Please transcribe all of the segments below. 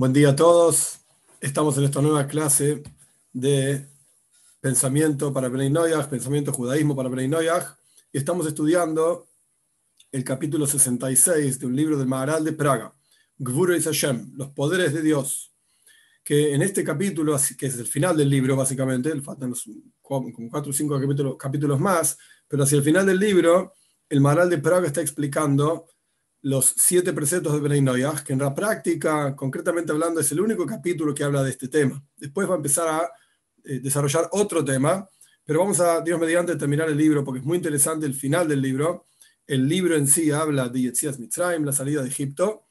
Buen día a todos. Estamos en esta nueva clase de pensamiento para Bnei Noyaj, pensamiento judaísmo para Bnei Noyaj, y estamos estudiando el capítulo 66 de un libro del Maharal de Praga, Gvuro Hashem, los poderes de Dios, que en este capítulo, que es el final del libro básicamente, faltan como cuatro o cinco capítulos, capítulos más, pero hacia el final del libro, el Maharal de Praga está explicando los siete preceptos de Bnei Noyaj, que en la práctica, concretamente hablando, es el único capítulo que habla de este tema. Después va a empezar a eh, desarrollar otro tema, pero vamos a, Dios mediante, terminar el libro, porque es muy interesante el final del libro. El libro en sí habla de Yetzias Mitzrayim, la salida de Egipto,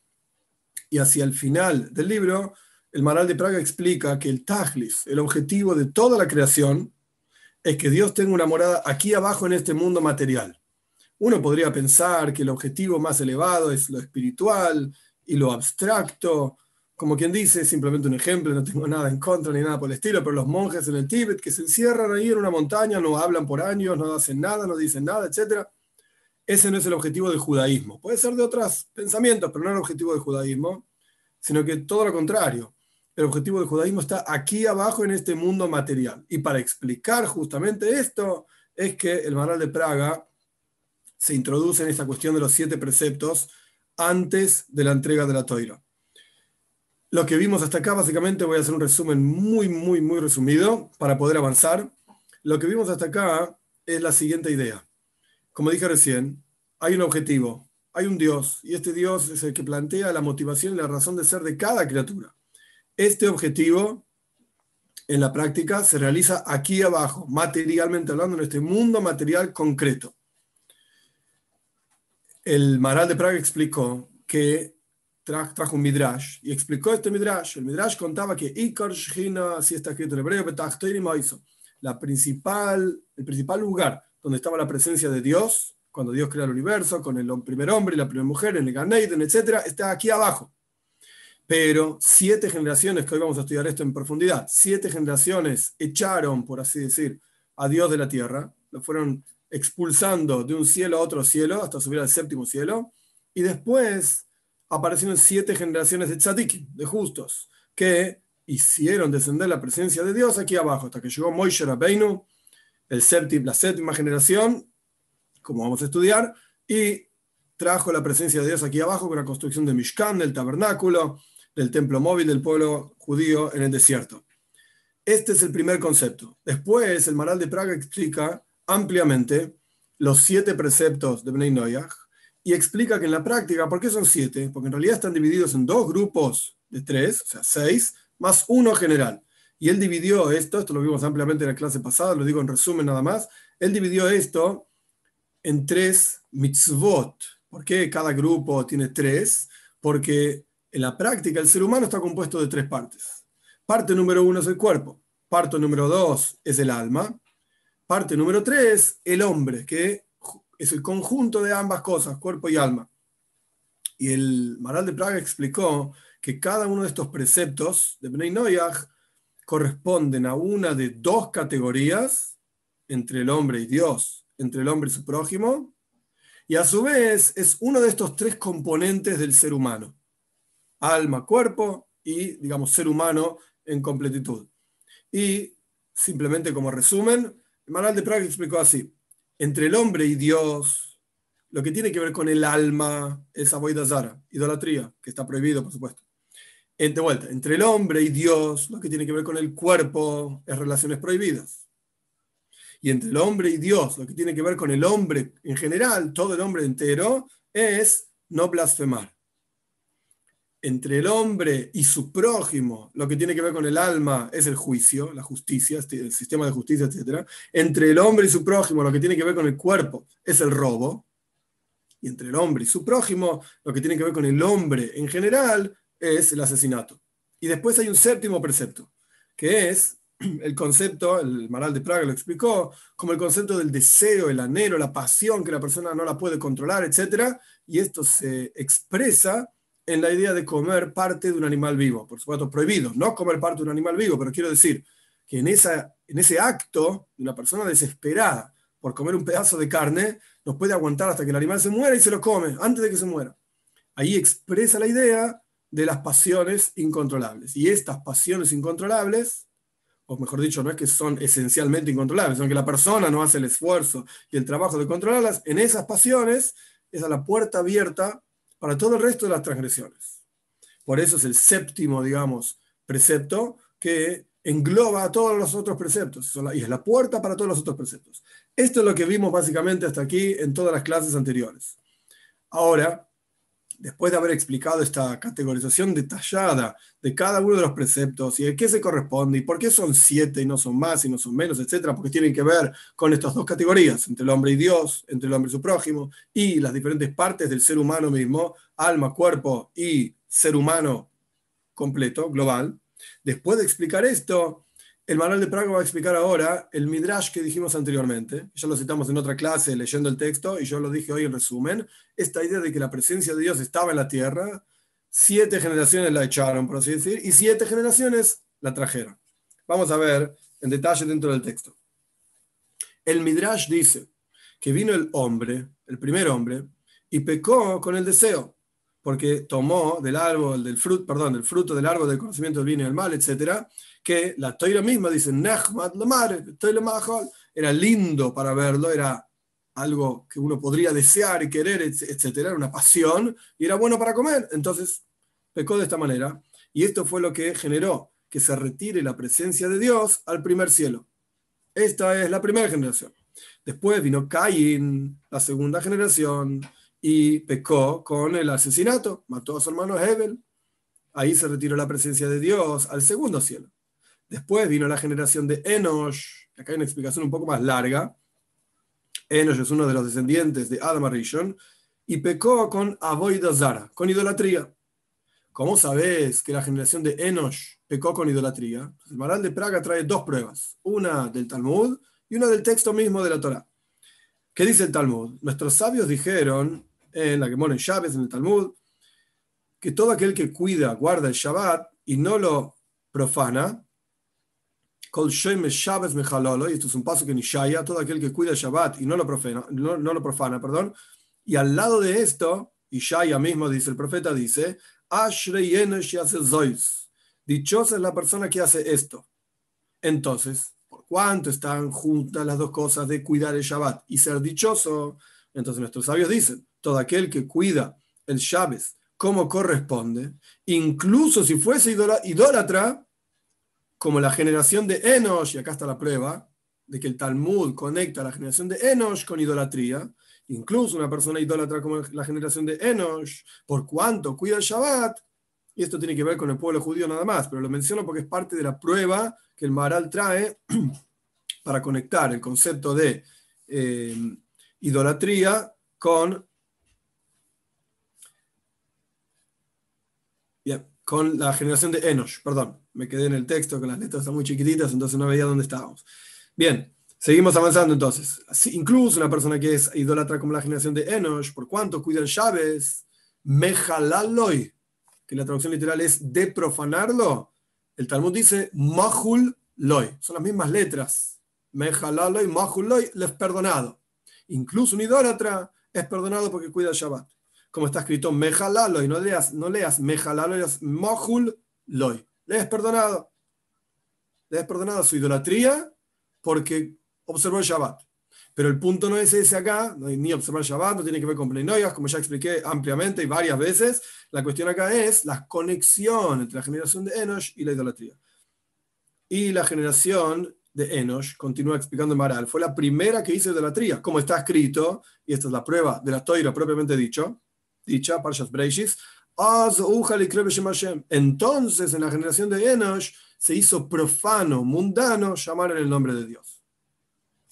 y hacia el final del libro, el Maral de Praga explica que el Tajlis, el objetivo de toda la creación, es que Dios tenga una morada aquí abajo en este mundo material uno podría pensar que el objetivo más elevado es lo espiritual y lo abstracto, como quien dice, simplemente un ejemplo, no tengo nada en contra ni nada por el estilo, pero los monjes en el Tíbet que se encierran ahí en una montaña, no hablan por años, no hacen nada, no dicen nada, etc. Ese no es el objetivo del judaísmo. Puede ser de otros pensamientos, pero no el objetivo del judaísmo, sino que todo lo contrario. El objetivo del judaísmo está aquí abajo en este mundo material. Y para explicar justamente esto es que el Manual de Praga se introduce en esta cuestión de los siete preceptos antes de la entrega de la toira. Lo que vimos hasta acá, básicamente voy a hacer un resumen muy, muy, muy resumido para poder avanzar. Lo que vimos hasta acá es la siguiente idea. Como dije recién, hay un objetivo, hay un Dios, y este Dios es el que plantea la motivación y la razón de ser de cada criatura. Este objetivo, en la práctica, se realiza aquí abajo, materialmente hablando, en este mundo material concreto el Maral de Praga explicó que trajo un Midrash y explicó este Midrash. El Midrash contaba que Ikar Shina, así está escrito en hebreo, la principal, el principal lugar donde estaba la presencia de Dios, cuando Dios crea el universo, con el primer hombre y la primera mujer, en el Ganeiden, etc., está aquí abajo. Pero siete generaciones, que hoy vamos a estudiar esto en profundidad, siete generaciones echaron, por así decir, a Dios de la tierra, lo fueron expulsando de un cielo a otro cielo hasta subir al séptimo cielo, y después aparecieron siete generaciones de tzadikim, de justos, que hicieron descender la presencia de Dios aquí abajo, hasta que llegó Moishe Rabbeinu, el séptimo, la séptima generación, como vamos a estudiar, y trajo la presencia de Dios aquí abajo con la construcción de Mishkan, del tabernáculo, del templo móvil del pueblo judío en el desierto. Este es el primer concepto. Después, el Maral de Praga explica ampliamente los siete preceptos de Bnei Noyaj y explica que en la práctica, ¿por qué son siete? Porque en realidad están divididos en dos grupos de tres, o sea, seis, más uno general. Y él dividió esto, esto lo vimos ampliamente en la clase pasada, lo digo en resumen nada más, él dividió esto en tres mitzvot. ¿Por qué cada grupo tiene tres? Porque en la práctica el ser humano está compuesto de tres partes. Parte número uno es el cuerpo, parte número dos es el alma Parte número tres, el hombre, que es el conjunto de ambas cosas, cuerpo y alma. Y el Maral de Praga explicó que cada uno de estos preceptos de Bnei Noyaj corresponden a una de dos categorías entre el hombre y Dios, entre el hombre y su prójimo, y a su vez es uno de estos tres componentes del ser humano, alma, cuerpo y, digamos, ser humano en completitud. Y simplemente como resumen, el Manual de Praga explicó así, entre el hombre y Dios, lo que tiene que ver con el alma es Zara, idolatría, que está prohibido, por supuesto. De vuelta, entre el hombre y Dios, lo que tiene que ver con el cuerpo es relaciones prohibidas. Y entre el hombre y Dios, lo que tiene que ver con el hombre en general, todo el hombre entero, es no blasfemar entre el hombre y su prójimo, lo que tiene que ver con el alma es el juicio, la justicia, este, el sistema de justicia, etc. Entre el hombre y su prójimo, lo que tiene que ver con el cuerpo es el robo. Y entre el hombre y su prójimo, lo que tiene que ver con el hombre en general es el asesinato. Y después hay un séptimo precepto, que es el concepto, el Maral de Praga lo explicó, como el concepto del deseo, el anhelo, la pasión que la persona no la puede controlar, etc. Y esto se expresa en la idea de comer parte de un animal vivo. Por supuesto, prohibido, no comer parte de un animal vivo, pero quiero decir que en, esa, en ese acto de una persona desesperada por comer un pedazo de carne, nos puede aguantar hasta que el animal se muera y se lo come, antes de que se muera. Ahí expresa la idea de las pasiones incontrolables. Y estas pasiones incontrolables, o mejor dicho, no es que son esencialmente incontrolables, sino que la persona no hace el esfuerzo y el trabajo de controlarlas, en esas pasiones es a la puerta abierta para todo el resto de las transgresiones. Por eso es el séptimo, digamos, precepto que engloba a todos los otros preceptos y es la puerta para todos los otros preceptos. Esto es lo que vimos básicamente hasta aquí en todas las clases anteriores. Ahora, después de haber explicado esta categorización detallada de cada uno de los preceptos y de qué se corresponde y por qué son siete y no son más y no son menos, etcétera, porque tienen que ver con estas dos categorías, entre el hombre y Dios, entre el hombre y su prójimo, y las diferentes partes del ser humano mismo, alma, cuerpo y ser humano completo, global. Después de explicar esto, el manual de Praga va a explicar ahora el midrash que dijimos anteriormente. Ya lo citamos en otra clase leyendo el texto y yo lo dije hoy en resumen. Esta idea de que la presencia de Dios estaba en la tierra, siete generaciones la echaron, por así decir, y siete generaciones la trajeron. Vamos a ver en detalle dentro del texto. El midrash dice que vino el hombre, el primer hombre, y pecó con el deseo porque tomó del árbol, del fruto, perdón, del fruto del árbol del conocimiento del bien y del mal, etcétera, que la toira misma dice, era lindo para verlo, era algo que uno podría desear y querer, etcétera, era una pasión y era bueno para comer. Entonces pecó de esta manera y esto fue lo que generó que se retire la presencia de Dios al primer cielo. Esta es la primera generación. Después vino Caín, la segunda generación, y pecó con el asesinato, mató a su hermano Hebel. Ahí se retiró la presencia de Dios al segundo cielo. Después vino la generación de Enosh, acá hay una explicación un poco más larga. Enosh es uno de los descendientes de Adam Arishon y pecó con Avoida Zara, con idolatría. ¿Cómo sabes que la generación de Enosh pecó con idolatría? El Maral de Praga trae dos pruebas, una del Talmud y una del texto mismo de la Torah. ¿Qué dice el Talmud? Nuestros sabios dijeron en la que en Chávez, en el Talmud, que todo aquel que cuida, guarda el Shabbat y no lo profana, Shabbat y esto es un paso que ni Shaya, todo aquel que cuida el Shabbat y no lo profana, no, lo profana, perdón, y al lado de esto, Ishaya mismo dice, el profeta dice, Dichosa es la persona que hace esto. Entonces, ¿por cuánto están juntas las dos cosas de cuidar el Shabbat y ser dichoso? Entonces nuestros sabios dicen, todo aquel que cuida el Shabbat como corresponde, incluso si fuese idólatra, como la generación de Enosh, y acá está la prueba, de que el Talmud conecta la generación de Enosh con idolatría, incluso una persona idólatra como la generación de Enosh, por cuanto cuida el Shabbat, y esto tiene que ver con el pueblo judío nada más, pero lo menciono porque es parte de la prueba que el Maral trae para conectar el concepto de eh, idolatría con con la generación de Enosh, perdón, me quedé en el texto, con las letras están muy chiquititas, entonces no veía dónde estábamos. Bien, seguimos avanzando entonces. incluso una persona que es idólatra como la generación de Enosh, por cuanto cuida el Shabes, mejalaloy, que la traducción literal es de profanarlo, el Talmud dice mahul loy, son las mismas letras. Mejalaloy, mahul loy, les perdonado. Incluso un idólatra es perdonado porque cuida el Shabbat como está escrito Mejalaloy, no leas, no leas Mejalaloy, leas Mohul Loy. Le has perdonado. Le has perdonado su idolatría porque observó el Shabbat. Pero el punto no es ese acá, no hay ni observar Shabbat, no tiene que ver con Pleinoias, como ya expliqué ampliamente y varias veces. La cuestión acá es la conexión entre la generación de Enosh y la idolatría. Y la generación de Enosh, continúa explicando Maral, fue la primera que hizo idolatría, como está escrito, y esta es la prueba de la toira propiamente dicho, dicha, Parshas Breishis, entonces en la generación de Enosh se hizo profano, mundano, llamar en el nombre de Dios.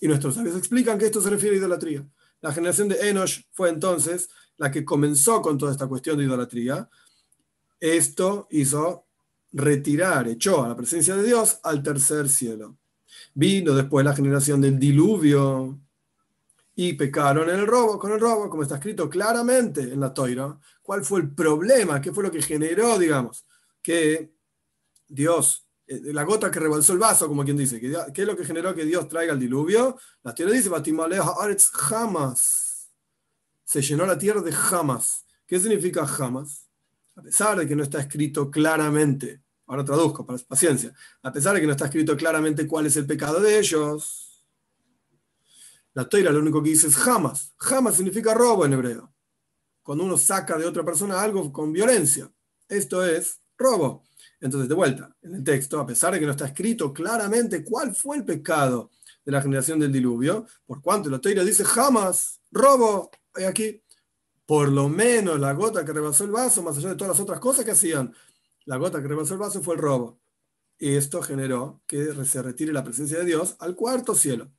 Y nuestros sabios explican que esto se refiere a idolatría. La generación de Enosh fue entonces la que comenzó con toda esta cuestión de idolatría. Esto hizo retirar, echó a la presencia de Dios al tercer cielo. Vino después la generación del diluvio, y pecaron el robo, con el robo, como está escrito claramente en la toira. ¿Cuál fue el problema? ¿Qué fue lo que generó, digamos, que Dios, eh, la gota que rebalsó el vaso, como quien dice, ¿qué es lo que generó que Dios traiga el diluvio? La tierra dice, jamás. Se llenó la tierra de jamás. ¿Qué significa jamás? a pesar de que no está escrito claramente, ahora traduzco, paciencia, a pesar de que no está escrito claramente cuál es el pecado de ellos, la toira lo único que dice es jamás. Jamás significa robo en hebreo. Cuando uno saca de otra persona algo con violencia. Esto es robo. Entonces, de vuelta, en el texto, a pesar de que no está escrito claramente cuál fue el pecado de la generación del diluvio, por cuanto la toira dice jamás, robo, hay aquí, por lo menos la gota que rebasó el vaso, más allá de todas las otras cosas que hacían, la gota que rebasó el vaso fue el robo. Y esto generó que se retire la presencia de Dios al cuarto cielo.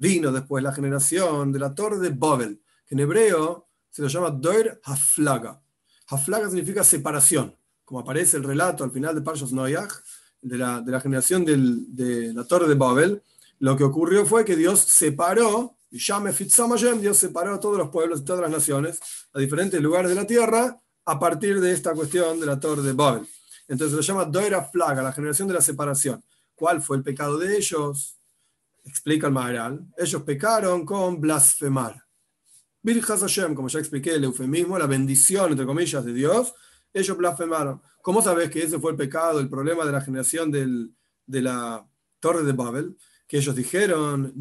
Vino después la generación de la torre de Babel, que en hebreo se lo llama Doir Haflaga. Haflaga significa separación, como aparece el relato al final de Parshas Noyach, de la, de la generación de la torre de Babel. Lo que ocurrió fue que Dios separó y llame Dios separó a todos los pueblos y todas las naciones a diferentes lugares de la tierra a partir de esta cuestión de la torre de Babel. Entonces lo llama Doira Flaga, la generación de la separación. ¿Cuál fue el pecado de ellos? Explica el Maharal. Ellos pecaron con blasfemar. Birjas Hashem, como ya expliqué el eufemismo, la bendición, entre comillas, de Dios, ellos blasfemaron. ¿Cómo sabes que ese fue el pecado, el problema de la generación del, de la torre de Babel? que ellos dijeron,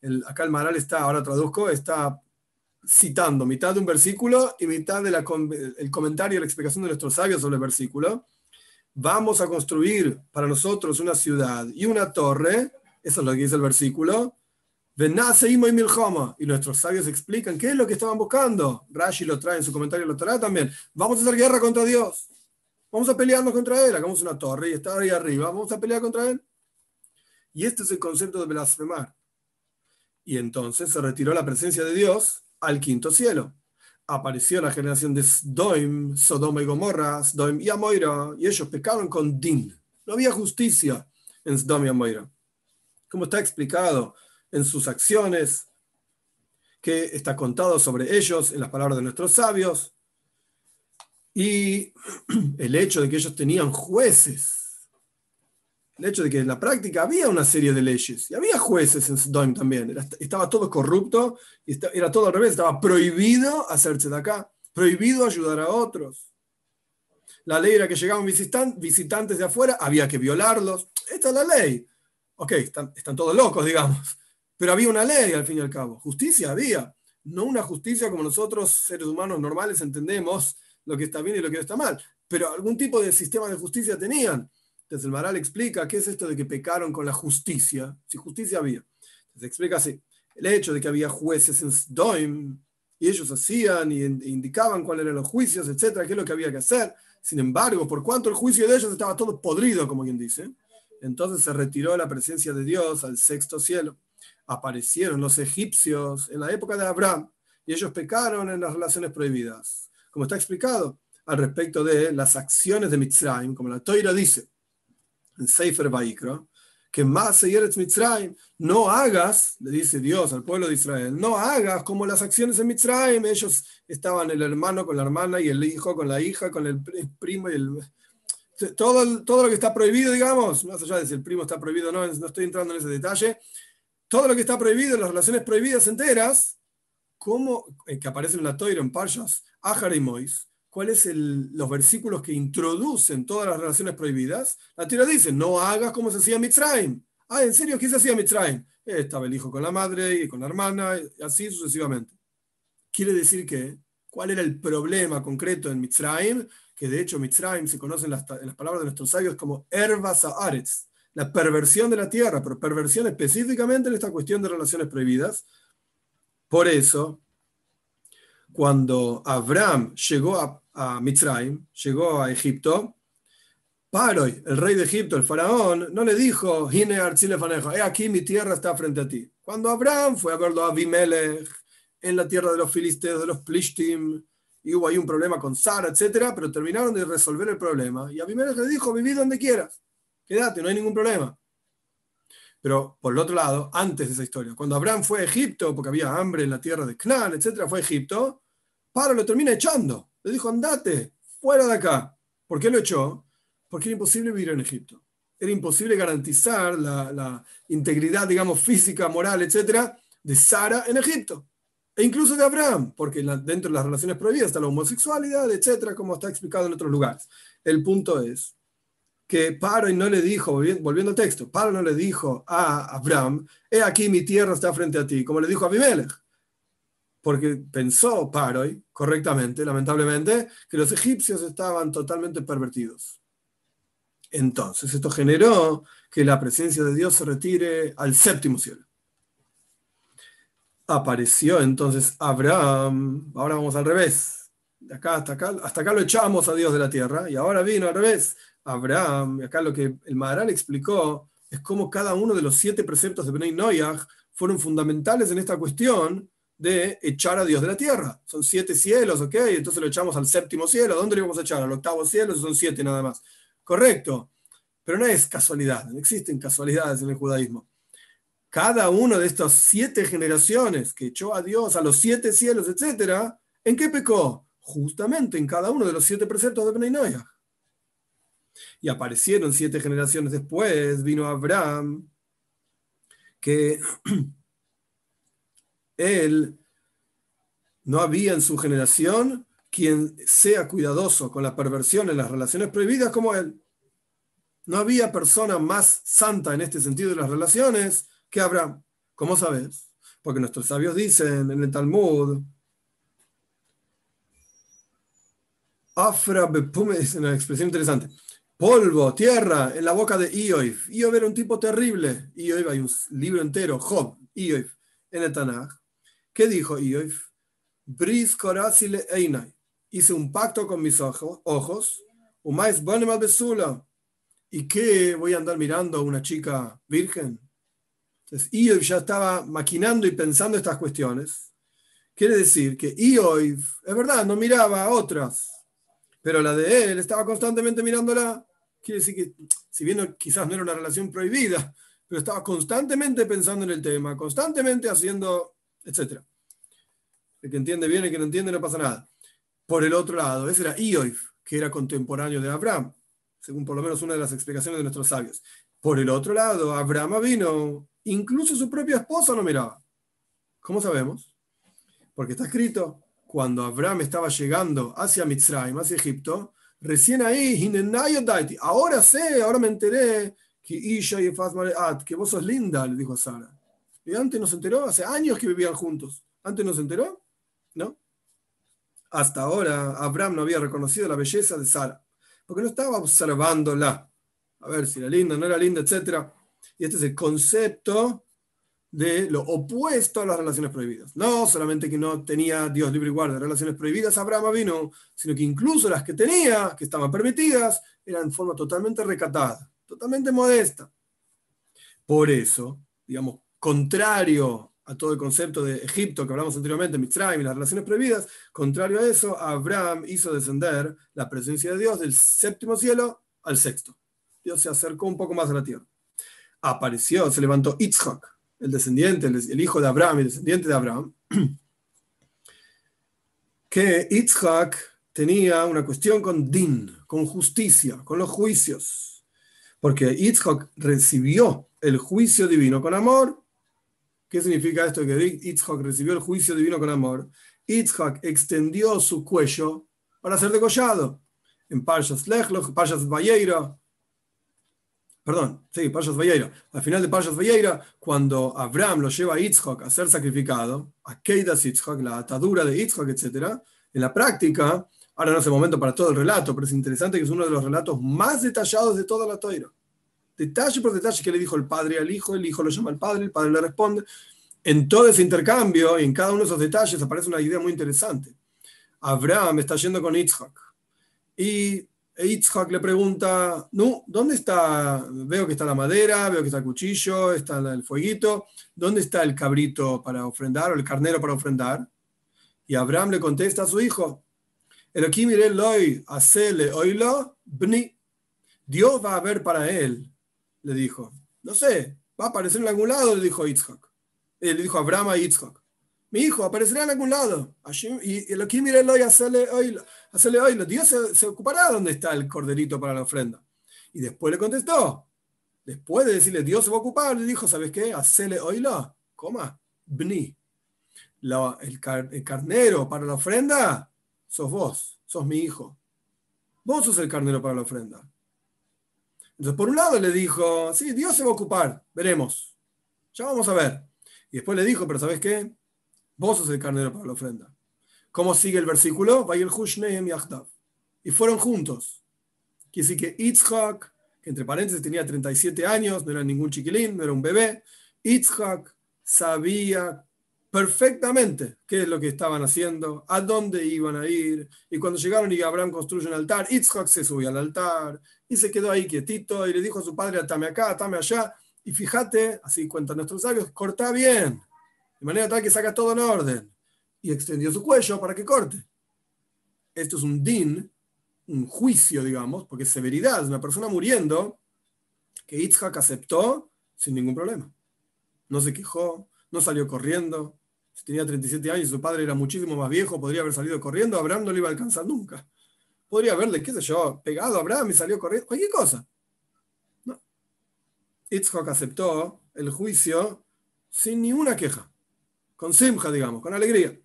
el, acá el Maral está, ahora traduzco, está citando mitad de un versículo y mitad del el comentario la explicación de nuestros sabios sobre el versículo. Vamos a construir para nosotros una ciudad y una torre, eso es lo que dice el versículo, y nuestros sabios explican qué es lo que estaban buscando. Rashi lo trae en su comentario, lo trae también. Vamos a hacer guerra contra Dios. Vamos a pelearnos contra él, hagamos una torre y está ahí arriba, vamos a pelear contra él. Y este es el concepto de blasfemar. Y entonces se retiró la presencia de Dios al quinto cielo. Apareció la generación de Sdoim, Sodoma y Gomorra, Sdoim y Amoira, y ellos pecaron con Din. No había justicia en Sodoma y Amoira. Como está explicado en sus acciones, que está contado sobre ellos en las palabras de nuestros sabios, y el hecho de que ellos tenían jueces, el hecho de que en la práctica había una serie de leyes, y había jueces en Sodom también, estaba todo corrupto, y era todo al revés, estaba prohibido hacerse de acá, prohibido ayudar a otros. La ley era que llegaban visitantes de afuera, había que violarlos. Esta es la ley. Ok, están, están todos locos, digamos. Pero había una ley al fin y al cabo. Justicia había. No una justicia como nosotros, seres humanos normales, entendemos lo que está bien y lo que está mal, pero algún tipo de sistema de justicia tenían. Entonces el Maral explica qué es esto de que pecaron con la justicia, si justicia había. Entonces explica así, el hecho de que había jueces en Sdoim y ellos hacían y indicaban cuáles eran los juicios, etcétera, qué es lo que había que hacer. Sin embargo, por cuanto el juicio de ellos estaba todo podrido, como quien dice, entonces se retiró la presencia de Dios al sexto cielo. Aparecieron los egipcios en la época de Abraham y ellos pecaron en las relaciones prohibidas como está explicado al respecto de las acciones de Mitzrayim, como la Toira dice en Sefer que más Mitzrayim, no hagas, le dice Dios al pueblo de Israel, no hagas como las acciones de Mitzrayim, ellos estaban el hermano con la hermana y el hijo con la hija, con el primo y el... Todo, todo lo que está prohibido, digamos, más allá de si el primo está prohibido no, no estoy entrando en ese detalle, todo lo que está prohibido, las relaciones prohibidas enteras, como eh, que aparece en la Toira en Parshas, y Mois, cuáles son los versículos que introducen todas las relaciones prohibidas, la tierra dice, no hagas como se hacía Mitzrayim. Ah, ¿en serio qué se hacía Mitzrayim? Estaba el hijo con la madre y con la hermana, y así sucesivamente. Quiere decir que, ¿cuál era el problema concreto en Mitzrayim? Que de hecho Mitzrayim se conoce en las, palabras de nuestros sabios como Herbas Aretz, la perversión de la tierra, pero perversión específicamente en esta cuestión de relaciones prohibidas. Por eso, cuando Abraham llegó a, a Mitzrayim, llegó a Egipto, Paroi, el rey de Egipto, el faraón, no le dijo, Hine he aquí mi tierra está frente a ti. Cuando Abraham fue a verlo a Abimelech, en la tierra de los filisteos, de los Plishtim, y hubo ahí un problema con Sara, etc., pero terminaron de resolver el problema. Y Abimelech le dijo, viví donde quieras, quédate, no hay ningún problema. Pero por el otro lado, antes de esa historia, cuando Abraham fue a Egipto, porque había hambre en la tierra de Canaán, etc., fue a Egipto, Paro lo termina echando. Le dijo, andate, fuera de acá. ¿Por qué lo echó? Porque era imposible vivir en Egipto. Era imposible garantizar la, integridad, digamos, física, moral, etcétera, de Sara en Egipto. e incluso de Abraham, porque dentro de las relaciones prohibidas está la homosexualidad, etcétera, como está explicado en otros lugares. El punto es que Paro no le dijo, volviendo al texto, Paro no le dijo a Abraham, he aquí mi tierra está frente a ti, como le dijo a Abimelech. Porque pensó Paroi correctamente, lamentablemente, que los egipcios estaban totalmente pervertidos. Entonces, esto generó que la presencia de Dios se retire al séptimo cielo. Apareció entonces Abraham, ahora vamos al revés, de acá hasta acá, hasta acá lo echamos a Dios de la tierra, y ahora vino al revés, Abraham, y acá lo que el Maharal explicó es cómo cada uno de los siete preceptos de Benay Noyach fueron fundamentales en esta cuestión de echar a Dios de la tierra. Son siete cielos, ¿ok? Entonces lo echamos al séptimo cielo. ¿Dónde lo íbamos a echar? Al octavo cielo, son siete nada más. Correcto. Pero no es casualidad, no existen casualidades en el judaísmo. Cada uno de estas siete generaciones que echó a Dios a los siete cielos, etc., ¿en qué pecó? Justamente en cada uno de los siete preceptos de Benay Y aparecieron siete generaciones después, vino Abraham, que él no había en su generación quien sea cuidadoso con la perversión en las relaciones prohibidas como él. No había persona más santa en este sentido de las relaciones que Abraham. ¿Cómo sabes? Porque nuestros sabios dicen en el Talmud, Afra es una expresión interesante. Polvo, tierra, en la boca de Ioif. Ioif era un tipo terrible. Ioif, hay un libro entero, Job, Ioif, en el. ¿Qué dijo Ioif? Bris korasile einai. Hice un pacto con mis ojos. Umais bonemal besula. ¿Y qué voy a andar mirando a una chica virgen? Entonces, Ioiv ya estaba maquinando y pensando estas cuestiones. Quiere decir que Ioiv, es verdad, no miraba a otras, pero la de él estaba constantemente mirándola. Quiere decir que, si bien quizás no era una relación prohibida, pero estaba constantemente pensando en el tema, constantemente haciendo, etc. El que entiende bien, el que no entiende, no pasa nada. Por el otro lado, ese era Ioiv, que era contemporáneo de Abraham según por lo menos una de las explicaciones de nuestros sabios. Por el otro lado, Abraham vino, incluso su propia esposa no miraba. ¿Cómo sabemos? Porque está escrito, cuando Abraham estaba llegando hacia Mitzrayim, hacia Egipto, recién ahí, ahora sé, ahora me enteré que que vos sos linda, le dijo Sara. Y antes no se enteró, hace años que vivían juntos. ¿Antes no se enteró? ¿No? Hasta ahora Abraham no había reconocido la belleza de Sara porque no estaba observándola, a ver si era linda, no era linda, etc. Y este es el concepto de lo opuesto a las relaciones prohibidas. No solamente que no tenía Dios libre y guarda relaciones prohibidas Abraham vino, sino que incluso las que tenía, que estaban permitidas, eran en forma totalmente recatada, totalmente modesta. Por eso, digamos, contrario a todo el concepto de Egipto que hablamos anteriormente, Mitzrayim y las relaciones prohibidas, contrario a eso, Abraham hizo descender la presencia de Dios del séptimo cielo al sexto. Dios se acercó un poco más a la tierra. Apareció, se levantó Yitzhak, el descendiente, el hijo de Abraham, el descendiente de Abraham, que Yitzhak tenía una cuestión con din, con justicia, con los juicios, porque Yitzhak recibió el juicio divino con amor ¿Qué significa esto? Que Yitzhak recibió el juicio divino con amor. Yitzhak extendió su cuello para ser degollado. En Parshas Lechloch, Parshas Valleira, perdón, sí, Parshas Valleira. Al final de Parshas Valleira, cuando Abraham lo lleva a Yitzhak a ser sacrificado, a Keidas Yitzhak, la atadura de Yitzhak, etc., en la práctica, ahora no es el momento para todo el relato, pero es interesante que es uno de los relatos más detallados de toda la Torah detalle por detalle que le dijo el padre al hijo, el hijo lo llama al padre, el padre le responde. En todo ese intercambio y en cada uno de esos detalles aparece una idea muy interesante. Abraham está yendo con Yitzhak y Yitzhak le pregunta, no, ¿dónde está? Veo que está la madera, veo que está el cuchillo, está el fueguito, ¿dónde está el cabrito para ofrendar o el carnero para ofrendar? Y Abraham le contesta a su hijo, loy, hacele oilo, bni. Dios va a ver para él le dijo. No sé, va a aparecer en algún lado, le dijo Yitzhak. Eh, le dijo Abraham a Yitzhak. Mi hijo aparecerá en algún lado. Y lo que mire hoy, hacerle hoy. Dios se, ocupará donde está el corderito para la ofrenda. Y después le contestó. Después de decirle, Dios se va a ocupar, le dijo, ¿sabes qué? Hacele oílo, coma, bni. el, carnero para la ofrenda, sos vos, sos mi hijo. Vos sos el carnero para la ofrenda. Entonces, por un lado le dijo, sí, Dios se va a ocupar, veremos. Ya vamos a ver. Y después le dijo, pero ¿sabes qué? Vos sos el carnero para la ofrenda. ¿Cómo sigue el versículo? Y fueron juntos. Quiere decir que Itzhak, que entre paréntesis tenía 37 años, no era ningún chiquilín, no era un bebé, Itzhak sabía perfectamente qué es lo que estaban haciendo, a dónde iban a ir. Y cuando llegaron y Abraham construye un altar, Itzhak se subió al altar y se quedó ahí quietito y le dijo a su padre, atame acá, atame allá. Y fíjate, así cuentan nuestros sabios, corta bien, de manera tal que saca todo en orden. Y extendió su cuello para que corte. Esto es un din, un juicio, digamos, porque es severidad, una persona muriendo que Itzhak aceptó sin ningún problema. No se quejó, no salió corriendo. Si tenía 37 años y su padre era muchísimo más viejo, podría haber salido corriendo. Abraham no le iba a alcanzar nunca. Podría haberle, qué sé yo, pegado a Abraham y salió corriendo. Cualquier cosa. No. Itzhak aceptó el juicio sin ninguna queja. Con simja, digamos, con alegría.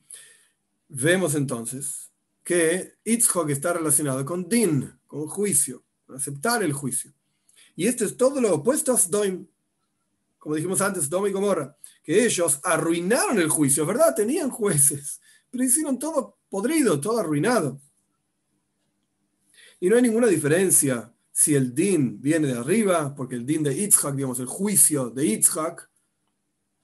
Vemos entonces que Itzhak está relacionado con din, con juicio, con aceptar el juicio. Y esto es todo lo opuesto a Sdoim. Como dijimos antes, Sodom y Gomorra que ellos arruinaron el juicio, ¿verdad? Tenían jueces, pero hicieron todo podrido, todo arruinado. Y no hay ninguna diferencia si el din viene de arriba, porque el din de Yitzhak, digamos, el juicio de Yitzhak,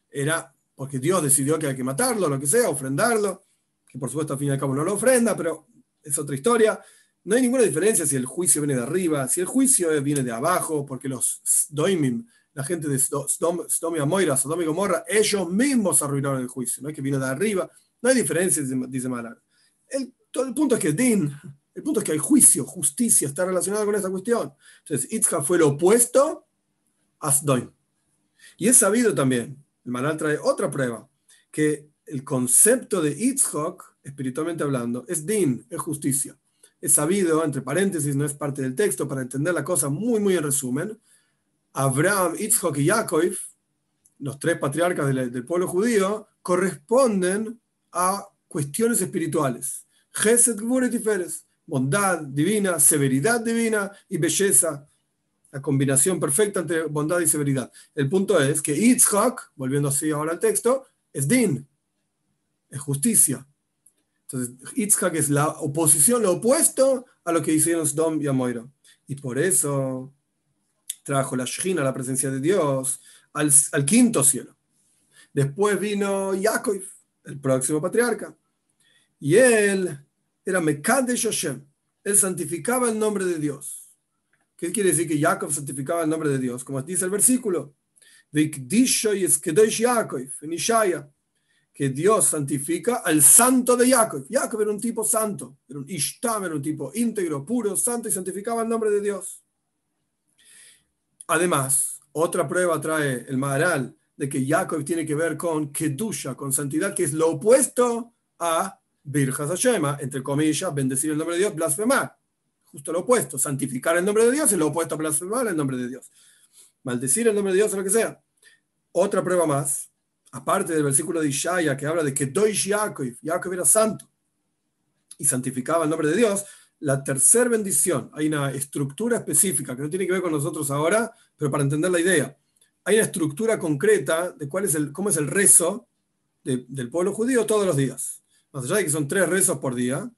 era porque Dios decidió que hay que matarlo, lo que sea, ofrendarlo, que por supuesto al fin y al cabo no lo ofrenda, pero es otra historia. No hay ninguna diferencia si el juicio viene de arriba, si el juicio viene de abajo, porque los doimim, la gente de Sodom y Moira, Sodom y Gomorra, ellos mismos arruinaron el juicio, no es que vino de arriba, no hay diferencia, dice Malar. El, el punto es que Din, el punto es que hay juicio, justicia, está relacionado con esa cuestión. Entonces, Itzhak fue lo opuesto a Sdom. Y es sabido también, el Malar trae otra prueba, que el concepto de Itzhak, espiritualmente hablando, es Din, es justicia. Es sabido, entre paréntesis, no es parte del texto, para entender la cosa muy, muy en resumen, Abraham, Yitzhak y Jacob, los tres patriarcas del, pueblo judío, corresponden a cuestiones espirituales. Gesed, y Tiferes, bondad divina, severidad divina y belleza, la combinación perfecta entre bondad y severidad. El punto es que Yitzhak, volviendo así ahora al texto, es din, es justicia. Entonces, Yitzhak es la oposición, lo opuesto a lo que hicieron Sdom y Amoira. Y por eso trajo la Shina, la presencia de Dios, al, quinto cielo. Después vino Jacob, el próximo patriarca, y él era de Hashem, él santificaba el nombre de Dios. ¿Qué quiere decir que Jacob santificaba el nombre de Dios? Como dice el versículo, que Dios santifica al santo de Jacob. Jacob era un tipo santo, era un Ishtam, era un tipo íntegro, puro, santo y santificaba el nombre de Dios. Además, otra prueba trae el Maharal de que Jacob tiene que ver con Kedusha, con santidad, que es lo opuesto a Birjas Hashema, entre comillas, bendecir el nombre de Dios, blasfemar. Justo lo opuesto. Santificar el nombre de Dios es lo opuesto a blasfemar el nombre de Dios. Maldecir el nombre de Dios o lo que sea. Otra prueba más, aparte del versículo de Ishaya que habla de que Doish Jacob, Jacob era santo y santificaba el nombre de Dios, la tercera bendición, hay una estructura específica que no tiene que ver con nosotros ahora, pero para entender la idea. Hay una estructura concreta de cuál es el, cómo es el rezo del pueblo judío todos los días. Más allá de que son tres rezos por día,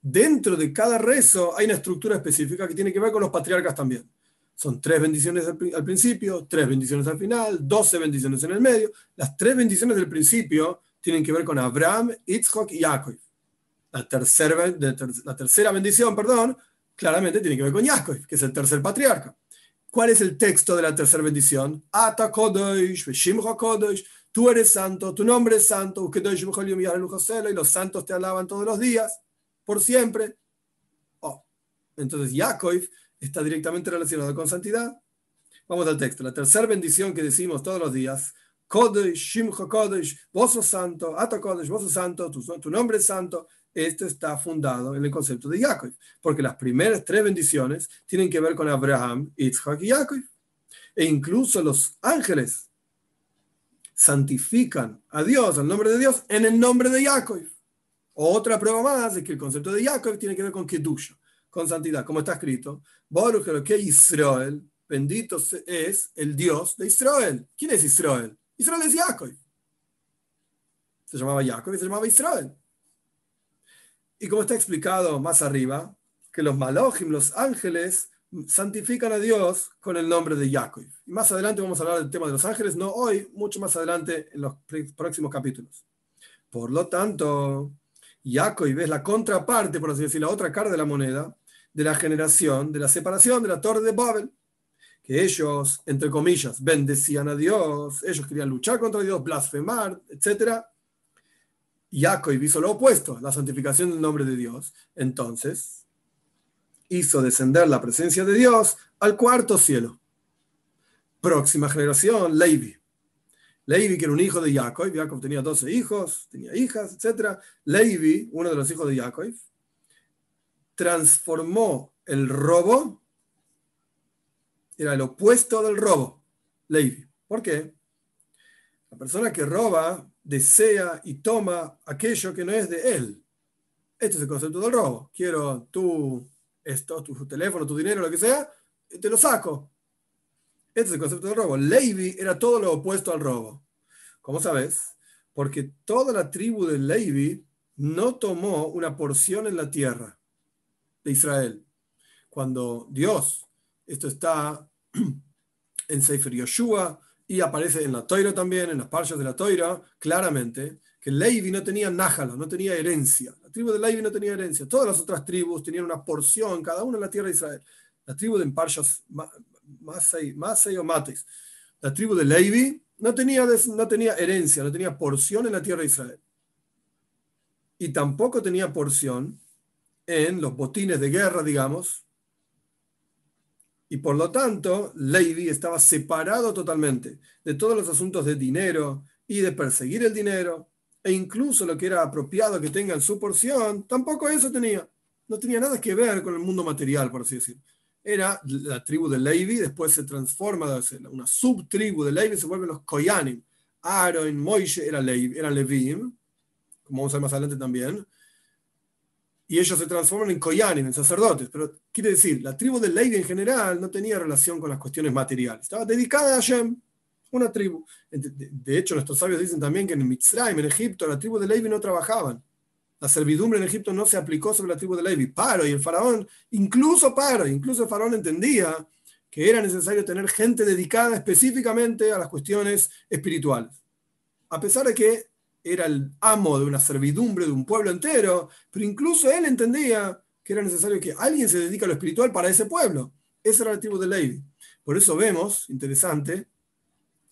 dentro de cada rezo hay una estructura específica que tiene que ver con los patriarcas también. Son tres bendiciones al, principio, tres bendiciones al final, doce bendiciones en el medio. Las tres bendiciones del principio tienen que ver con Abraham, Yitzhak y Jacob la tercera, la tercera bendición, perdón, claramente tiene que ver con Yaakov, que es el tercer patriarca. ¿Cuál es el texto de la tercera bendición? Ata Kodosh, Kodosh, tú eres santo, tu nombre es santo, y los santos te alaban todos los días, por siempre. Oh. Entonces, Yaakov está directamente relacionado con santidad. Vamos al texto. La tercera bendición que decimos todos los días, Kodosh, Shimcha Kodosh, vos sos santo, Ata Kodosh, vos sos santo, tu, nombre es santo, esto está fundado en el concepto de Jacob, porque las primeras tres bendiciones tienen que ver con Abraham, Isaac y Jacob. E incluso los ángeles santifican a Dios, al nombre de Dios, en el nombre de Jacob. Otra prueba más es que el concepto de Jacob tiene que ver con Kedusha, con santidad, como está escrito. Baruch que Israel, bendito es el Dios de Israel. ¿Quién es Israel? Israel es Jacob. Se llamaba Jacob y se llamaba Israel. Y como está explicado más arriba, que los Malojim, los ángeles, santifican a Dios con el nombre de Jacob. Y más adelante vamos a hablar del tema de los ángeles, no hoy, mucho más adelante en los próximos capítulos. Por lo tanto, Jacob es la contraparte, por así decir, la otra cara de la moneda, de la generación, de la separación de la torre de Babel, que ellos, entre comillas, bendecían a Dios, ellos querían luchar contra Dios, blasfemar, etc. Jacob hizo lo opuesto, la santificación del nombre de Dios. Entonces, hizo descender la presencia de Dios al cuarto cielo. Próxima generación, Levi. Levi, que era un hijo de Jacob, Jacob tenía 12 hijos, tenía hijas, etc. Levi, uno de los hijos de Jacob, transformó el robo, era el opuesto del robo, Levi. ¿Por qué? La persona que roba desea y toma aquello que no es de él. Este es el concepto del robo. Quiero tu esto, tu teléfono, tu dinero, lo que sea, te lo saco. Este es el concepto del robo. Levi era todo lo opuesto al robo. ¿Cómo sabes? Porque toda la tribu de Levi no tomó una porción en la tierra de Israel. Cuando Dios, esto está en Sefer Yoshua y aparece en la Toira también, en las parchas de la Toira, claramente, que Levi no tenía nájalo, no tenía herencia. La tribu de Levi no tenía herencia. Todas las otras tribus tenían una porción, cada una en la tierra de Israel. La tribu de Parshas Masei o Mates. La tribu de Levi no tenía, no tenía herencia, no tenía porción en la tierra de Israel. Y tampoco tenía porción en los botines de guerra, digamos. Y por lo tanto, Levi estaba separado totalmente de todos los asuntos de dinero y de perseguir el dinero e incluso lo que era apropiado que tengan su porción, tampoco eso tenía. No tenía nada que ver con el mundo material, por así decirlo. Era la tribu de Levi, después se transforma, una subtribu de Levi, se vuelven los Koyanim. Aaron, Moishe era Levi, eran Levim, como vamos a ver más adelante también. Y ellos se transforman en Koyanim, en sacerdotes. Pero quiere decir, la tribu de Levi en general no tenía relación con las cuestiones materiales. Estaba dedicada a Hashem una tribu. De, hecho, nuestros sabios dicen también que en Mitzrayim, en Egipto, la tribu de Levi no trabajaban. La servidumbre en Egipto no se aplicó sobre la tribu de Levi. Paro y el faraón, incluso Paro, incluso el faraón entendía que era necesario tener gente dedicada específicamente a las cuestiones espirituales. A pesar de que era el amo de una servidumbre de un pueblo entero, pero incluso él entendía que era necesario que alguien se dedique a lo espiritual para ese pueblo. Esa era la tribu de Levi. Por eso vemos, interesante,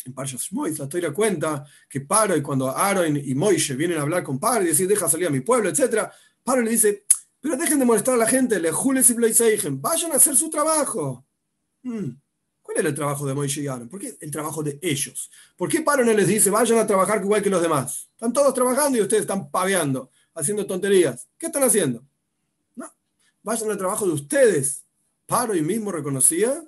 en Parshas Mois, la Torah cuenta que Paro, y cuando Aaron y Moishe vienen a hablar con Paro y decir, deja salir a mi pueblo, etc., Paro le dice, pero dejen de molestar a la gente, le jules y vayan a hacer su trabajo. Hmm, ¿Cuál era el trabajo de Moishe y Aaron? ¿Por qué el trabajo de ellos? ¿Por qué Paro no les dice, vayan a trabajar igual que los demás? Están todos trabajando y ustedes están paveando, haciendo tonterías. ¿Qué están haciendo? No, vayan al trabajo de ustedes. Paro y mismo reconocía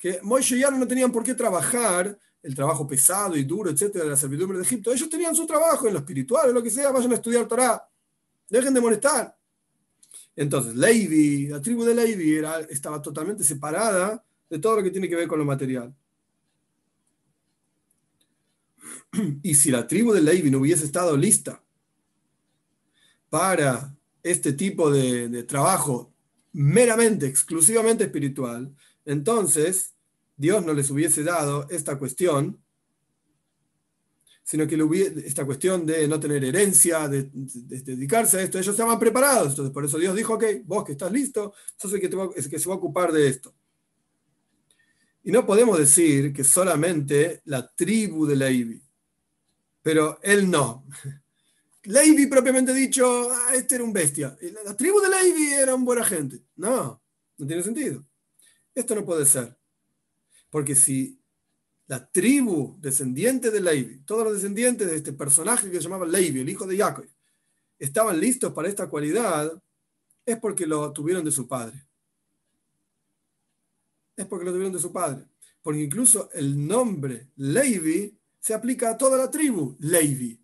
que Moishe y Aaron no tenían por qué trabajar el trabajo pesado y duro, etcétera, de la servidumbre de Egipto. Ellos tenían su trabajo en lo espiritual, en lo que sea, vayan a estudiar Torah. Dejen de molestar. Entonces, Levi, la tribu de Levi era, estaba totalmente separada de todo lo que tiene que ver con lo material. Y si la tribu de Levi no hubiese estado lista para este tipo de, de trabajo meramente, exclusivamente espiritual, entonces Dios no les hubiese dado esta cuestión, sino que esta cuestión de no tener herencia, de, dedicarse a esto, ellos estaban preparados. Entonces, por eso Dios dijo, ok, vos que estás listo, sos el que, que se va a ocupar de esto. Y no podemos decir que solamente la tribu de Levi, pero él no. Levi propiamente dicho, ah, este era un bestia. La tribu de Levi era un buena gente. No, no tiene sentido. Esto no puede ser. Porque si la tribu descendiente de Levi, todos los descendientes de este personaje que se llamaba Levi, el hijo de Jacob, estaban listos para esta cualidad, es porque lo tuvieron de su padre. Es porque lo tuvieron de su padre. Porque incluso el nombre Levi se aplica a toda la tribu, Levi.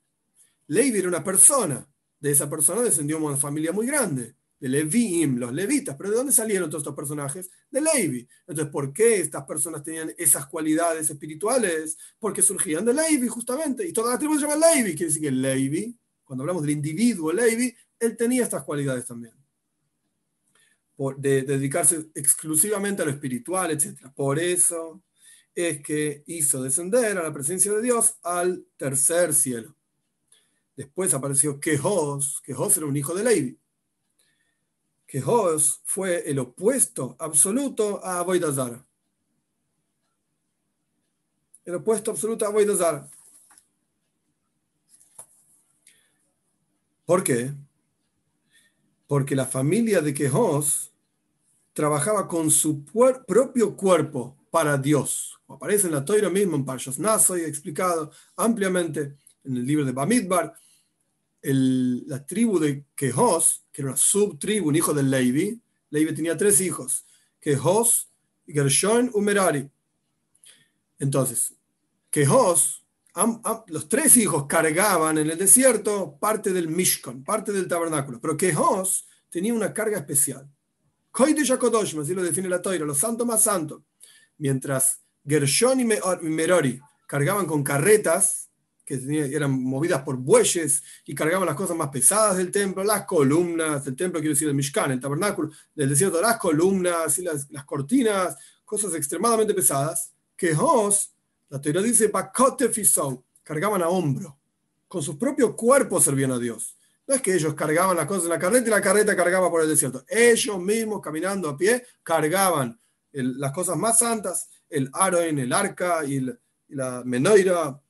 Levi era una persona, de esa persona descendió una familia muy grande, de Leviim, los levitas. Pero ¿de dónde salieron todos estos personajes? De Levi. Entonces, ¿por qué estas personas tenían esas cualidades espirituales? Porque surgían de Levi, justamente. Y toda la tribu se llama Levi. Quiere decir que Levi, cuando hablamos del individuo Levi, él tenía estas cualidades también. Por, de, dedicarse exclusivamente a lo espiritual, etc. Por eso es que hizo descender a la presencia de Dios al tercer cielo. Después apareció Quejos. Quejos era un hijo de Levi. Quejos fue el opuesto absoluto a Avoidazara. El opuesto absoluto a Avoidazara. ¿Por qué? Porque la familia de Quejos trabajaba con su propio cuerpo para Dios. aparece en la Toira mismo, en Parshas Naso, y explicado ampliamente en el libro de Bamidbar, la tribu de Quejos, que era una subtribu, un hijo de Levi, Levi tenía tres hijos, Quejos, Gershon y Merari. Entonces, Quejos, los tres hijos cargaban en el desierto parte del Mishkan, parte del tabernáculo, pero Quejos tenía una carga especial. Koidesh HaKodosh, así lo define la Toira, los santos más santos. Mientras Gershon y Merari cargaban con carretas, que eran movidas por bueyes y cargaban las cosas más pesadas del templo, las columnas del templo, quiero decir el Mishkan, el tabernáculo del desierto, las columnas y las, cortinas, cosas extremadamente pesadas, que Jos, la teoría dice, cargaban a hombro, con su propio cuerpo servían a Dios. No es que ellos cargaban las cosas en la carreta y la carreta cargaba por el desierto. Ellos mismos, caminando a pie, cargaban las cosas más santas, el en el arca y, y la menoira,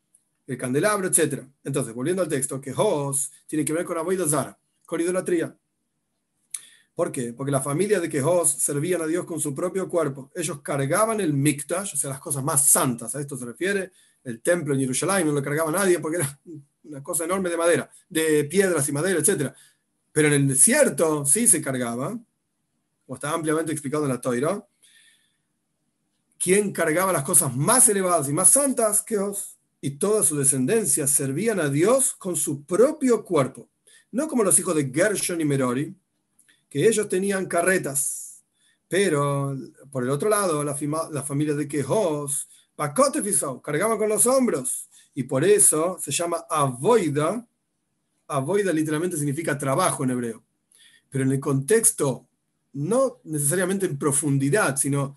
el candelabro, etc. Entonces, volviendo al texto, que Jos tiene que ver con Avoida Zara, con idolatría. ¿Por qué? Porque la familia de Quejos servían a Dios con su propio cuerpo. Ellos cargaban el Mikdash, o sea, las cosas más santas, a esto se refiere. El templo en Jerusalén no lo cargaba nadie porque era una cosa enorme de madera, de piedras y madera, etc. Pero en el desierto sí se cargaba, como está ampliamente explicado en la Toira. ¿Quién cargaba las cosas más elevadas y más santas? Quejos y toda su descendencia servían a Dios con su propio cuerpo, no como los hijos de Gershon y Merori, que ellos tenían carretas, pero por el otro lado, la, la familia de Quejos, cargaban con los hombros, y por eso se llama avoida. Avoida literalmente significa trabajo en hebreo, pero en el contexto, no necesariamente en profundidad, sino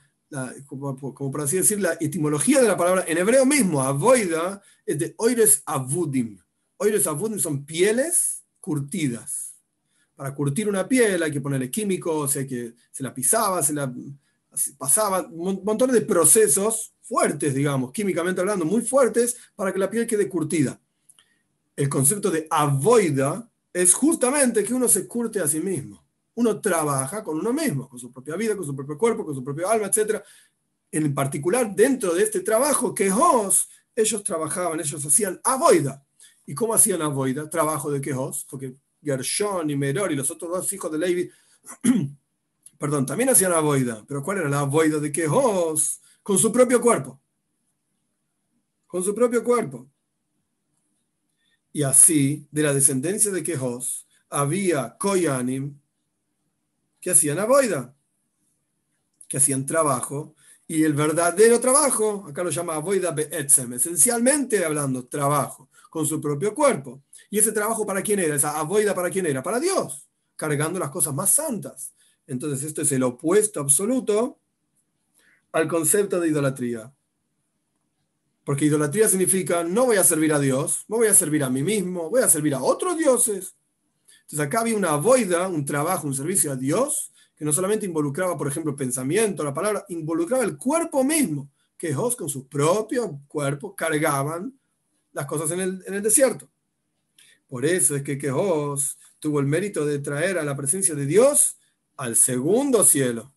como, por así decir, la etimología de la palabra en hebreo mismo, avoida, es de oires avudim. Oires avudim son pieles curtidas. Para curtir una piel hay que ponerle químicos, o que se la pisaba, se la pasaba, un montón de procesos fuertes, digamos, químicamente hablando, muy fuertes, para que la piel quede curtida. El concepto de avoida es justamente que uno se curte a sí mismo uno trabaja con uno mismo, con su propia vida, con su propio cuerpo, con su propio alma, etc. En particular, dentro de este trabajo, Quejos, ellos trabajaban, ellos hacían avoida. ¿Y cómo hacían avoida? Trabajo de Quejos, porque Gershon y Meror y los otros dos hijos de Levi, perdón, también hacían avoida. Pero ¿cuál era la avoida de Quejos? Con su propio cuerpo. Con su propio cuerpo. Y así, de la descendencia de Quejos, había Koyanim, que hacían avoida, que hacían trabajo, y el verdadero trabajo, acá lo llama avoida be'etzem, esencialmente hablando, trabajo, con su propio cuerpo. ¿Y ese trabajo para quién era? Esa avoida para quién era? Para Dios, cargando las cosas más santas. Entonces esto es el opuesto absoluto al concepto de idolatría. Porque idolatría significa no voy a servir a Dios, no voy a servir a mí mismo, voy a servir a otros dioses. Entonces acá había una voida, un trabajo, un servicio a Dios, que no solamente involucraba, por ejemplo, pensamiento, la palabra, involucraba el cuerpo mismo, que Jos con su propio cuerpo cargaban las cosas en el, el desierto. Por eso es que Quejos tuvo el mérito de traer a la presencia de Dios al segundo cielo.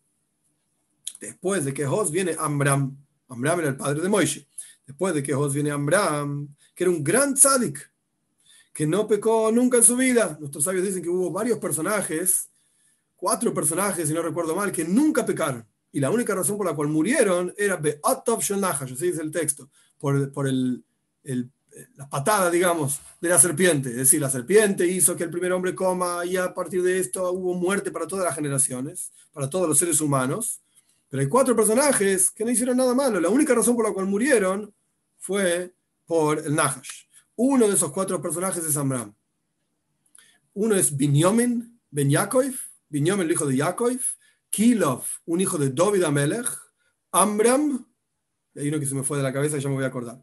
Después de Quejos viene Amram. Amram era el padre de Moishe. Después de Quejos viene Amram, que era un gran tzadik, que no pecó nunca en su vida. Nuestros sabios dicen que hubo varios personajes, cuatro personajes, si no recuerdo mal, que nunca pecaron. Y la única razón por la cual murieron era Be'atov Shonahaj, así dice el texto, por, por el, la patada, digamos, de la serpiente. Es decir, la serpiente hizo que el primer hombre coma y a partir de esto hubo muerte para todas las generaciones, para todos los seres humanos. Pero hay cuatro personajes que no hicieron nada malo. La única razón por la cual murieron fue por el Nahash. Uno de esos cuatro personajes es Amram. Uno es Binyamin, Ben Yaakov, Binyamin el hijo de Yaakov, Kilov, un hijo de David Amelech, Amram, hay uno que se me fue de la cabeza y ya me voy a acordar.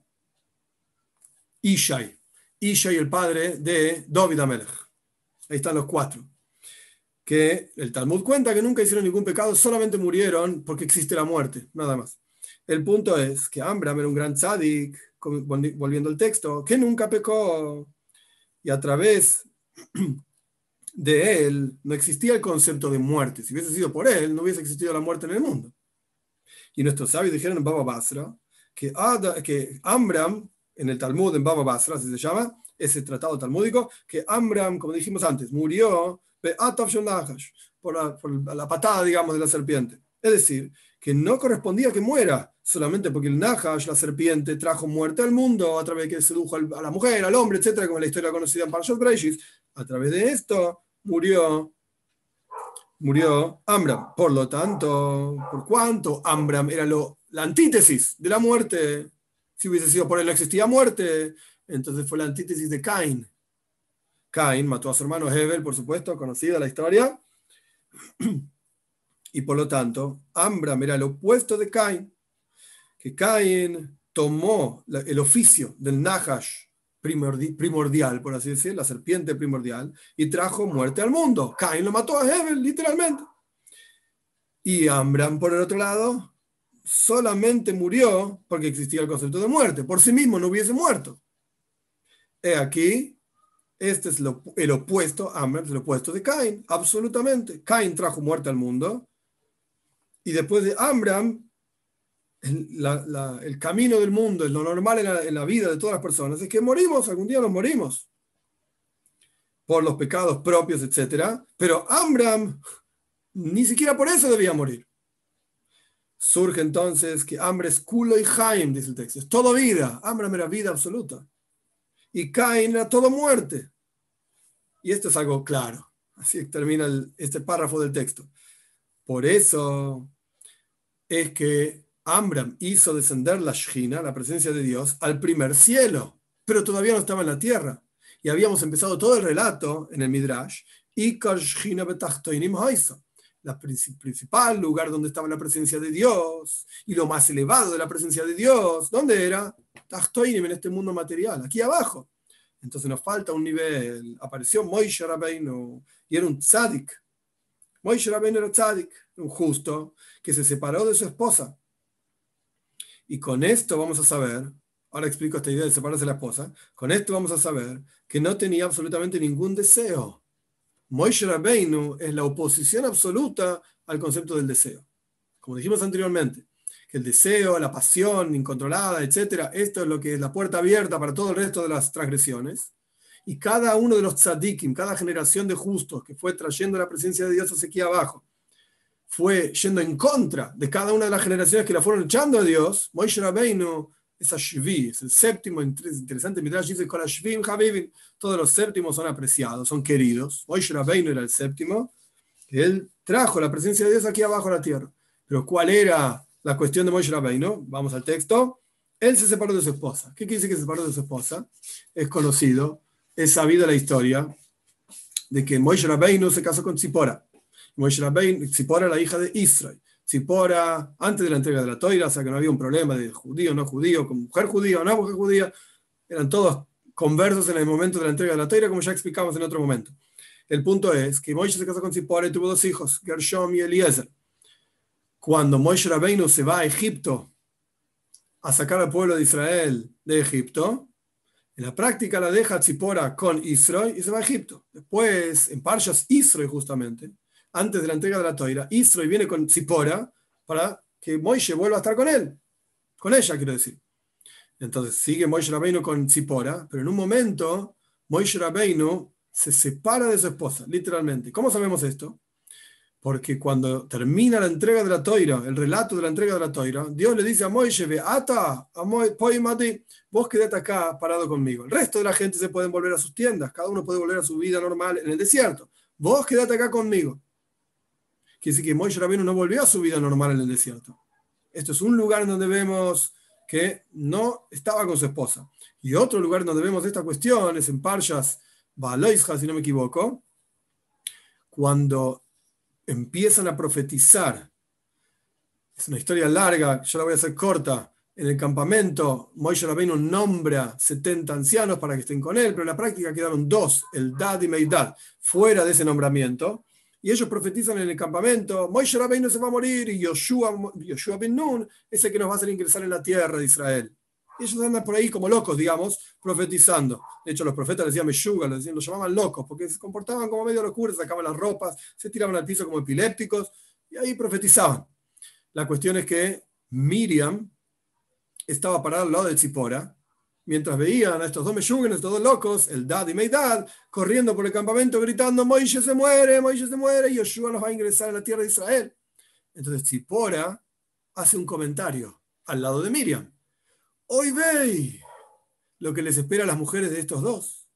Ishai, Ishai el padre de David Amelech. Ahí están los cuatro. Que el Talmud cuenta que nunca hicieron ningún pecado, solamente murieron porque existe la muerte, nada más. El punto es que Amram era un gran tzadik, volviendo al texto, que nunca pecó. Y a través de él no existía el concepto de muerte. Si hubiese sido por él, no hubiese existido la muerte en el mundo. Y nuestros sabios dijeron en Baba Basra que, que Amram, en el Talmud en Baba Basra, así se llama, ese tratado talmúdico, que Amram, como dijimos antes, murió por la, por la patada, digamos, de la serpiente. Es decir, que no correspondía que muera, solamente porque el Nahash, la serpiente, trajo muerte al mundo a través de que sedujo a la mujer, al hombre, etcétera, como la historia conocida en Parashat Breishis. A través de esto murió murió Amram. Por lo tanto, ¿por cuánto Amram era lo, la antítesis de la muerte? Si hubiese sido por él no existía muerte, entonces fue la antítesis de Cain. Cain mató a su hermano Hebel, por supuesto, conocida la historia. Y por lo tanto, Amram era el opuesto de Cain, que Cain tomó el oficio del Nahash primordial, por así decir, la serpiente primordial, y trajo muerte al mundo. Cain lo mató a Hebel, literalmente. Y Amram, por el otro lado, solamente murió porque existía el concepto de muerte. Por sí mismo no hubiese muerto. He aquí, este es el opuesto, Amram es el opuesto de Cain, absolutamente. Cain trajo muerte al mundo. Y después de Amram, el camino del mundo, lo normal en la, vida de todas las personas, es que morimos, algún día nos morimos por los pecados propios, etc. Pero Amram ni siquiera por eso debía morir. Surge entonces que Amram es culo y Jaim, dice el texto, es todo vida. Amram era vida absoluta. Y Cain era todo muerte. Y esto es algo claro. Así termina este párrafo del texto. Por eso es que Amram hizo descender la Shina, la presencia de Dios, al primer cielo, pero todavía no estaba en la tierra. Y habíamos empezado todo el relato en el Midrash, y la principal lugar donde estaba la presencia de Dios y lo más elevado de la presencia de Dios, ¿dónde era? Tachtoinim, en este mundo material, aquí abajo. Entonces nos falta un nivel. Apareció Moishe Rabbeinu y era un tzadik. Moishe Rabbeinu era tzadik, un justo, que se separó de su esposa y con esto vamos a saber, ahora explico esta idea de separarse de la esposa, con esto vamos a saber que no tenía absolutamente ningún deseo. Moishe Rabbeinu es la oposición absoluta al concepto del deseo. Como dijimos anteriormente, que el deseo, la pasión incontrolada, etc., esto es lo que es la puerta abierta para todo el resto de las transgresiones. Y cada uno de los tzadikim, cada generación de justos que fue trayendo la presencia de Dios hacia aquí abajo, fue yendo en contra de cada una de las generaciones que la fueron echando a Dios, Moishe Rabbeinu es Ashvi, es el séptimo, interesante, Midrash dice, con Ashvim, Habibim, todos los séptimos son apreciados, son queridos. Moishe Rabbeinu era el séptimo, él trajo la presencia de Dios aquí abajo a la tierra. Pero ¿cuál era la cuestión de Moishe Rabbeinu? Vamos al texto. Él se separó de su esposa. ¿Qué quiere decir que se separó de su esposa? Es conocido, es sabido la historia de que Moishe Rabbeinu se casó con Tzipora. Moshe Rabbein, Zipora la hija de Israel. Zipora, antes de la entrega de la toira, o sea que no había un problema de judío, no judío, con mujer judía o no mujer judía, eran todos conversos en el momento de la entrega de la toira, como ya explicamos en otro momento. El punto es que Moisés se casó con Zipora y tuvo dos hijos, Gershom y Eliezer. Cuando Moshe Rabbeinu se va a Egipto a sacar al pueblo de Israel de Egipto, en la práctica la deja Zipora con Israel y se va a Egipto. Después, en Parshas Israel justamente, antes de la entrega de la toira, Israel viene con Zipora para que Moishe vuelva a estar con él, con ella quiero decir. Entonces sigue Moishe Rabbeinu con Zipora, pero en un momento Moishe Rabbeinu se separa de su esposa, literalmente. ¿Cómo sabemos esto? Porque cuando termina la entrega de la toira, el relato de la entrega de la toira, Dios le dice a Moisés, ve, ata, a vos quedate acá parado conmigo. El resto de la gente se pueden volver a sus tiendas, cada uno puede volver a su vida normal en el desierto. Vos quedate acá conmigo. Quiere decir que Moisés Rabino no volvió a su vida normal en el desierto. Esto es un lugar donde vemos que no estaba con su esposa. Y otro lugar donde vemos esta cuestión es en Parshas Baloisha, si no me equivoco, cuando empiezan a profetizar. Es una historia larga, yo la voy a hacer corta. En el campamento, Moisés Rabbeinu nombra 70 ancianos para que estén con él, pero en la práctica quedaron dos, el Dad y Meidad, fuera de ese nombramiento. Y ellos profetizan en el campamento, Moisés Rabbeinu se va a morir y Yoshua, ben Nun es el que nos va a hacer ingresar en la tierra de Israel. Y ellos andan por ahí como locos, digamos, profetizando. De hecho, los profetas les decían Meshuga, los, los llamaban locos, porque se comportaban como medio locuras, sacaban las ropas, se tiraban al piso como epilépticos, y ahí profetizaban. La cuestión es que Miriam estaba parada al lado de Tzipora, mientras veían a estos dos Meshugan, estos dos locos, el Dad y Meidad, corriendo por el campamento gritando, Moisés se muere, Moisés se muere, y Yoshua nos va a ingresar a la tierra de Israel. Entonces Tzipora hace un comentario al lado de Miriam. Hoy veis lo que les espera a las mujeres de estos dos.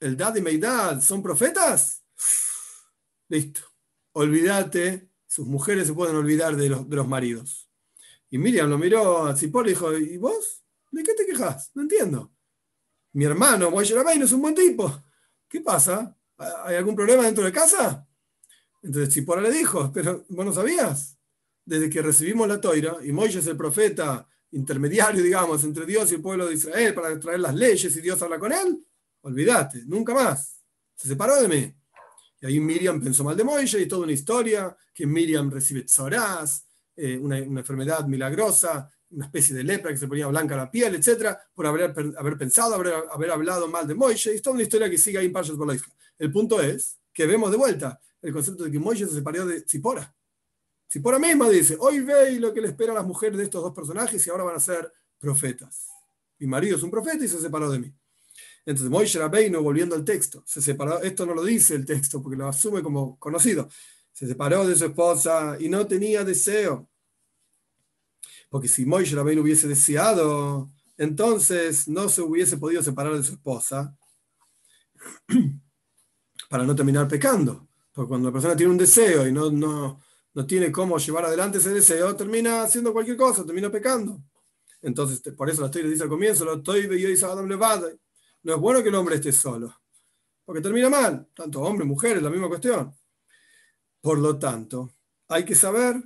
El Dad y Meidad son profetas. Listo. Olvídate, sus mujeres se pueden olvidar de los, de los maridos. Y Miriam lo miró a Tzipora y dijo, ¿y vos? ¿De qué te quejas? No entiendo. Mi hermano, Moisés no es un buen tipo. ¿Qué pasa? ¿Hay algún problema dentro de casa? Entonces Tzipora le dijo, pero vos no sabías. Desde que recibimos la toira y Moisés el profeta intermediario, digamos, entre Dios y el pueblo de Israel para traer las leyes y Dios habla con él, olvídate, nunca más. Se separó de mí. Y ahí Miriam pensó mal de Moisés y toda una historia, que Miriam recibe tzorás, eh, una, enfermedad milagrosa, una especie de lepra que se ponía blanca la piel, etc., por haber, haber pensado, haber, haber hablado mal de Moisés, y toda una historia que sigue ahí en Parshas El punto es que vemos de vuelta el concepto de que Moisés se separó de Zipora. Zipora misma dice, hoy ve lo que le espera a las mujeres de estos dos personajes y ahora van a ser profetas. Mi marido es un profeta y se separó de mí. Entonces Moisés Rabbeinu, volviendo al texto, se separó, esto no lo dice el texto porque lo asume como conocido, se separó de su esposa y no tenía deseo. Porque si Moisés Rabbeinu hubiese deseado, entonces no se hubiese podido separar de su esposa para no terminar pecando. Porque cuando la persona tiene un deseo y no, no, no tiene cómo llevar adelante ese deseo, termina haciendo cualquier cosa, termina pecando. Entonces, por eso la historia dice al comienzo, lo estoy no es bueno que el hombre esté solo, porque termina mal, tanto hombre, mujer, la misma cuestión. Por lo tanto, hay que saber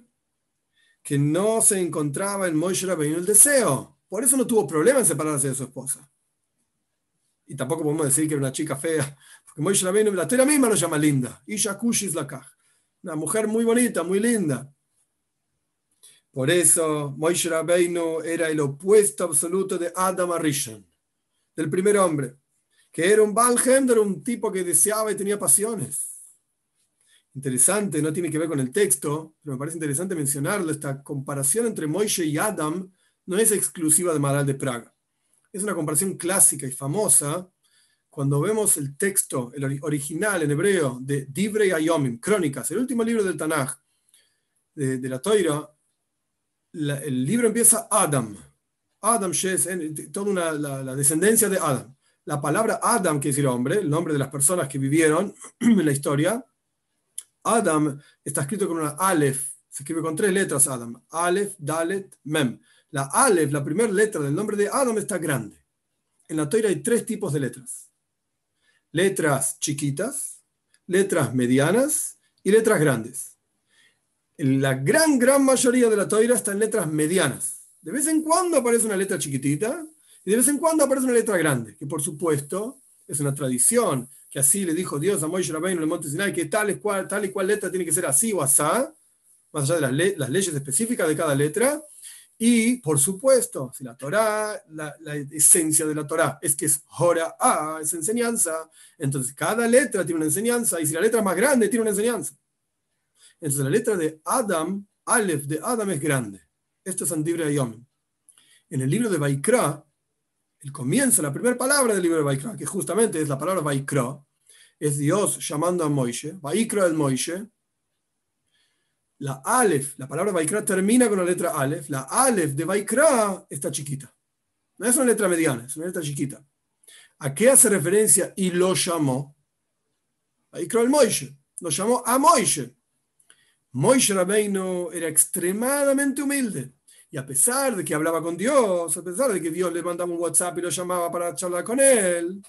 que no se encontraba en Moshe Rabbeinu el deseo. Por eso no tuvo problema en separarse de su esposa. Y tampoco podemos decir que era una chica fea, porque Moshe Rabbeinu, la historia misma lo llama linda. Isha Kushis Lakaj. Una mujer muy bonita, muy linda. Por eso Moshe Rabbeinu era el opuesto absoluto de Adam Arishon, del primer hombre, que era un era un tipo que deseaba y tenía pasiones interesante, no tiene que ver con el texto, pero me parece interesante mencionarlo, esta comparación entre Moishe y Adam no es exclusiva de Maral de Praga. Es una comparación clásica y famosa cuando vemos el texto, el original en hebreo de Divrei Ayomim, Crónicas, el último libro del Tanaj, de, la Toira, el libro empieza Adam. Adam Shes, toda una, la, descendencia de Adam. La palabra Adam, que decir hombre, el nombre de las personas que vivieron en la historia, Adam está escrito con una Aleph, se escribe con tres letras Adam, Aleph, Dalet, Mem. La Aleph, la primera letra del nombre de Adam, está grande. En la Torah hay tres tipos de letras. Letras chiquitas, letras medianas y letras grandes. La gran, gran mayoría de la Torah está en letras medianas. De vez en cuando aparece una letra chiquitita y de vez en cuando aparece una letra grande, que por supuesto es una tradición que así le dijo Dios a Moisés Rabbeinu en el monte Sinai, que tal y, cual, tal y cual letra tiene que ser así o asá, más allá de las, leyes específicas de cada letra. Y, por supuesto, si la Torah, la, esencia de la Torah es que es Hora A, es enseñanza, entonces cada letra tiene una enseñanza, y si la letra es más grande, tiene una enseñanza. Entonces la letra de Adam, Aleph de Adam es grande. Esto es Antibre Yom. En el libro de Baikra, el comienzo, la primera palabra del libro de Baikra, que justamente es la palabra Baikra, es Dios llamando a Moisés, Baikra el Moisés, la Aleph, la palabra Vaikra termina con la letra Aleph, la Aleph de Vaikra está chiquita. No es una letra mediana, es una letra chiquita. ¿A qué hace referencia y lo llamó? Vaikra el Moishe, lo llamó a Moishe. Moishe Rabbeinu era extremadamente humilde. Y a pesar de que hablaba con Dios, a pesar de que Dios le mandaba un WhatsApp y lo llamaba para charlar con él,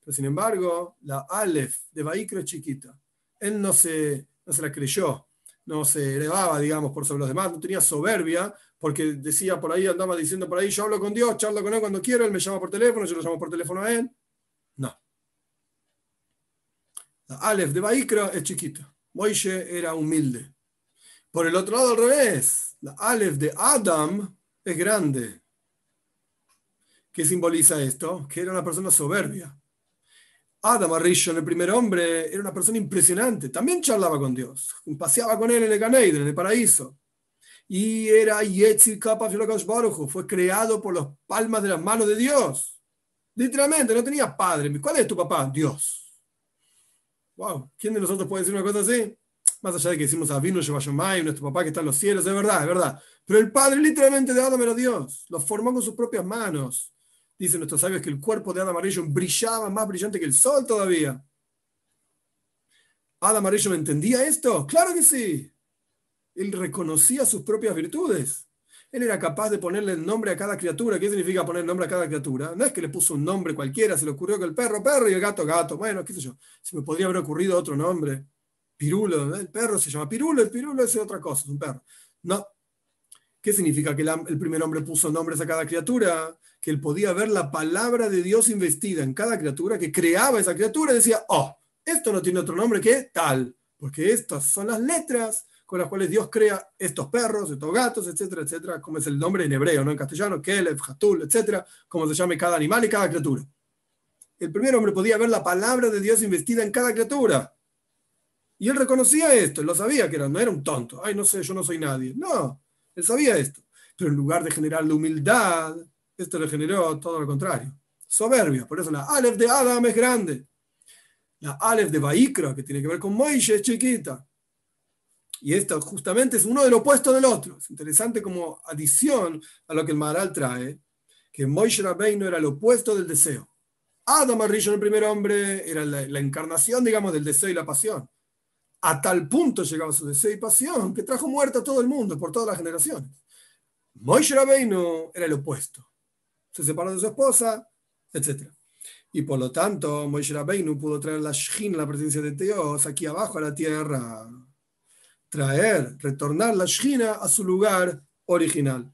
pero sin embargo, la Aleph de Vaikra es chiquita. Él no se, no se la creyó, no se elevaba, digamos, por sobre los demás, no tenía soberbia, porque decía por ahí, andaba diciendo por ahí, yo hablo con Dios, charlo con él cuando quiero, él me llama por teléfono, yo lo llamo por teléfono a él. No. La Aleph de Vaikra es chiquita. Moishe era humilde. Por el otro lado, al revés, la Aleph de Adam es grande. ¿Qué simboliza esto? Que era una persona soberbia. Adam Arishon, el primer hombre, era una persona impresionante. También charlaba con Dios. Paseaba con él en el Ganeiden, en el paraíso. Y era Yetzir Kappa Fue creado por las palmas de las manos de Dios. Literalmente, no tenía padre. ¿Cuál es tu papá? Dios. Wow. ¿Quién de nosotros puede decir una cosa así? Más allá de que decimos a Vino Shevashomai, nuestro papá que está en los cielos, es verdad, es verdad. Pero el padre literalmente de Adam era Dios. Lo formó con sus propias manos. Dicen nuestros sabios que el cuerpo de Adam Arishon brillaba más brillante que el sol todavía. ¿Adam Arishon entendía esto? Claro que sí. Él reconocía sus propias virtudes. Él era capaz de ponerle el nombre a cada criatura. ¿Qué significa poner nombre a cada criatura? No es que le puso un nombre cualquiera, se le ocurrió que el perro, perro y el gato, gato. Bueno, qué sé yo. Se me podría haber ocurrido otro nombre. Pirulo, el perro se llama Pirulo, el Pirulo es otra cosa, es un perro. No. ¿Qué significa que el primer hombre puso nombres a cada criatura? Que él podía ver la palabra de Dios investida en cada criatura, que creaba esa criatura y decía, oh, esto no tiene otro nombre que tal, porque estas son las letras con las cuales Dios crea estos perros, estos gatos, etcétera, etcétera, como es el nombre en hebreo, no en castellano, Kelef, Hatul, etcétera, como se llame cada animal y cada criatura. El primer hombre podía ver la palabra de Dios investida en cada criatura. Y él reconocía esto, lo sabía que era, no era un tonto. Ay, no sé, yo no soy nadie. No, él sabía esto. Pero en lugar de generar la humildad, esto le generó todo lo contrario. Soberbia. Por eso la Aleph de Adam es grande. La Aleph de Baikra, que tiene que ver con Moishe, es chiquita. Y esto justamente es uno del opuesto del otro. Es interesante como adición a lo que el Maharal trae, que Moishe Rabbeinu era el opuesto del deseo. Adam Arishon, el primer hombre, era la encarnación, digamos, del deseo y la pasión a tal punto llegaba su deseo y pasión que trajo muerte a todo el mundo por todas las generaciones. Moishe Rabbeinu era el opuesto. Se separó de su esposa, etc. Y por lo tanto, Moishe Rabbeinu pudo traer la Shin, la presencia de Dios, aquí abajo a la tierra. Traer, retornar la Shina a su lugar original.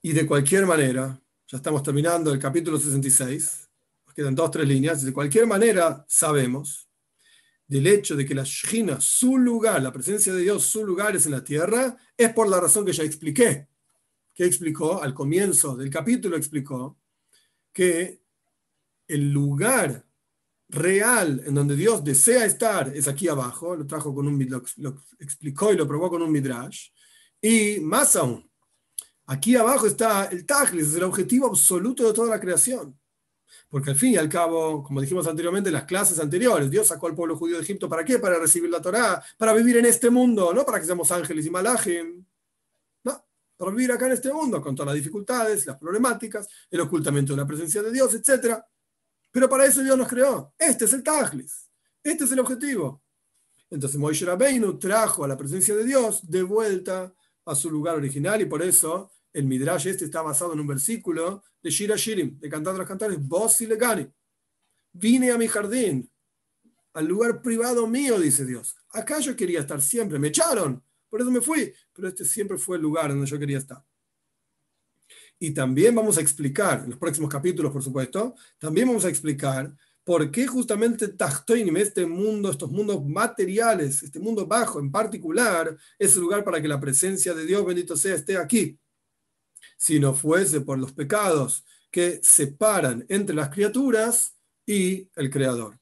Y de cualquier manera, ya estamos terminando el capítulo 66, nos quedan dos, tres líneas, de cualquier manera sabemos del hecho de que la Shina, su lugar, la presencia de Dios, su lugar es en la tierra, es por la razón que ya expliqué. Que explicó al comienzo del capítulo, explicó que el lugar real en donde Dios desea estar es aquí abajo, lo trajo con un lo, lo explicó y lo probó con un midrash, y más aún, aquí abajo está el Tajlis, el objetivo absoluto de toda la creación. Porque al fin y al cabo, como dijimos anteriormente en las clases anteriores, Dios sacó al pueblo judío de Egipto ¿para qué? Para recibir la Torá, para vivir en este mundo, no para que seamos ángeles y malajim. No, para vivir acá en este mundo con todas las dificultades, las problemáticas, el ocultamiento de la presencia de Dios, etc. Pero para eso Dios nos creó. Este es el Tajlis. Este es el objetivo. Entonces Moishe Rabbeinu trajo a la presencia de Dios de vuelta a su lugar original y por eso el Midrash este está basado en un versículo de Shira Shirim, de Cantando los Cantares, vos y Legani. Vine a mi jardín, al lugar privado mío, dice Dios. Acá yo quería estar siempre, me echaron, por eso me fui, pero este siempre fue el lugar donde yo quería estar. Y también vamos a explicar, en los próximos capítulos, por supuesto, también vamos a explicar por qué justamente Tachtoinim, este mundo, estos mundos materiales, este mundo bajo en particular, es el lugar para que la presencia de Dios, bendito sea, esté aquí si no fuese por los pecados que separan entre las criaturas y el Creador.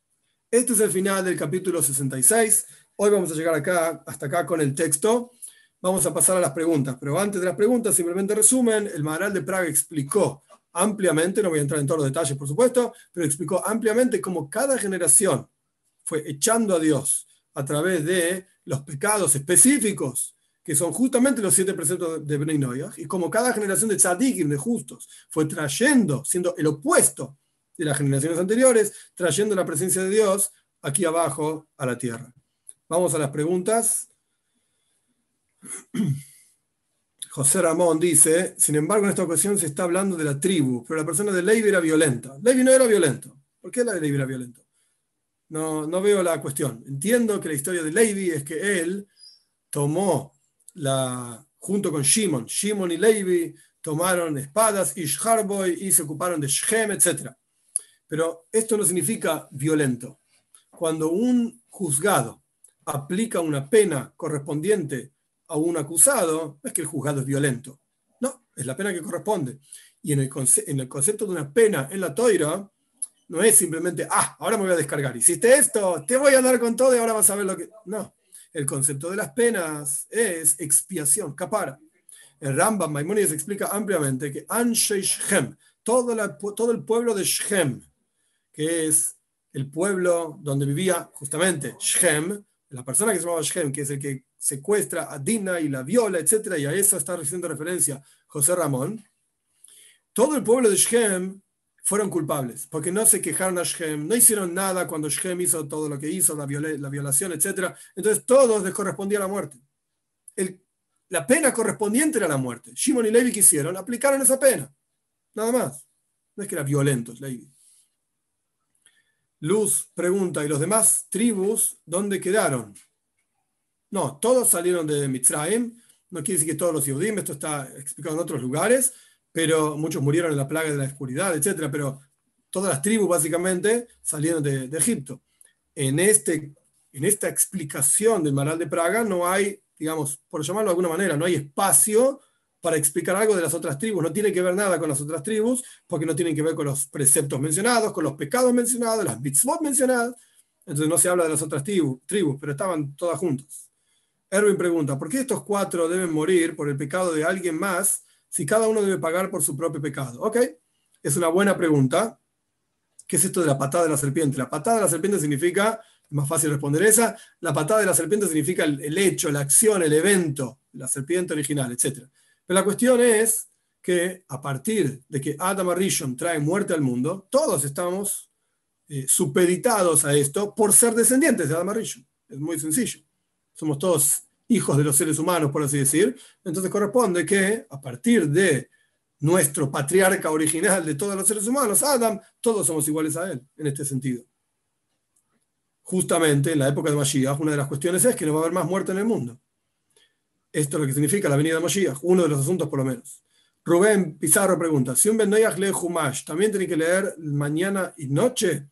Este es el final del capítulo 66. Hoy vamos a llegar acá, hasta acá con el texto. Vamos a pasar a las preguntas, pero antes de las preguntas, simplemente resumen, el Maharal de Praga explicó ampliamente, no voy a entrar en todos los detalles, por supuesto, pero explicó ampliamente cómo cada generación fue echando a Dios a través de los pecados específicos, que son justamente los siete preceptos de Bnei Noyach, y como cada generación de tzadikim, de justos, fue trayendo, siendo el opuesto de las generaciones anteriores, trayendo la presencia de Dios aquí abajo a la tierra. Vamos a las preguntas. José Ramón dice, sin embargo, en esta ocasión se está hablando de la tribu, pero la persona de Levi era violenta. Levi no era violento. ¿Por qué la de Levi era violento? No, no veo la cuestión. Entiendo que la historia de Levi es que él tomó junto con Shimon, Shimon y Levi tomaron espadas y Harboy y se ocuparon de Shem, etc. Pero esto no significa violento. Cuando un juzgado aplica una pena correspondiente a un acusado, no es que el juzgado es violento. No, es la pena que corresponde. Y en el, en el concepto de una pena en la toira, no es simplemente, ah, ahora me voy a descargar. Hiciste esto, te voy a dar con todo y ahora vas a ver lo que. No. El concepto de las penas es expiación, capara. El Rambam Maimonides explica ampliamente que Anshe Shem, todo, todo el pueblo de Shem, que es el pueblo donde vivía justamente Shem, la persona que se llamaba Shem, que es el que secuestra a Dina y la viola, etc., y a eso está haciendo referencia José Ramón, todo el pueblo de Shem fueron culpables, porque no se quejaron a Shem, no hicieron nada cuando Shem hizo todo lo que hizo, la, la violación, etc. Entonces todos les correspondía la muerte. la pena correspondiente era la muerte. Shimon y Levi quisieron, aplicaron esa pena. Nada más. No es que eran violentos, Levi. Luz pregunta, ¿y los demás tribus dónde quedaron? No, todos salieron de Mitzrayim. No quiere decir que todos los Yehudim, esto está explicado en otros lugares pero muchos murieron en la plaga de la oscuridad, etc. Pero todas las tribus básicamente salieron de, Egipto. En, este, en esta explicación del Maral de Praga no hay, digamos, por llamarlo de alguna manera, no hay espacio para explicar algo de las otras tribus. No tiene que ver nada con las otras tribus, porque no tienen que ver con los preceptos mencionados, con los pecados mencionados, las mitzvot mencionadas. Entonces no se habla de las otras tribus, pero estaban todas juntas. Erwin pregunta, ¿por qué estos cuatro deben morir por el pecado de alguien más si cada uno debe pagar por su propio pecado? Ok, es una buena pregunta. ¿Qué es esto de la patada de la serpiente? La patada de la serpiente significa, es más fácil responder esa, la patada de la serpiente significa el, hecho, la acción, el evento, la serpiente original, etc. Pero la cuestión es que a partir de que Adam Arishon trae muerte al mundo, todos estamos eh, supeditados a esto por ser descendientes de Adam Arishon. Es muy sencillo. Somos todos hijos de los seres humanos, por así decir, entonces corresponde que a partir de nuestro patriarca original de todos los seres humanos, Adam, todos somos iguales a él, en este sentido. Justamente en la época de Mashiach, una de las cuestiones es que no va a haber más muerte en el mundo. Esto es lo que significa la venida de Mashiach, uno de los asuntos por lo menos. Rubén Pizarro pregunta, si un Ben lee Humash, ¿también tiene que leer mañana y noche?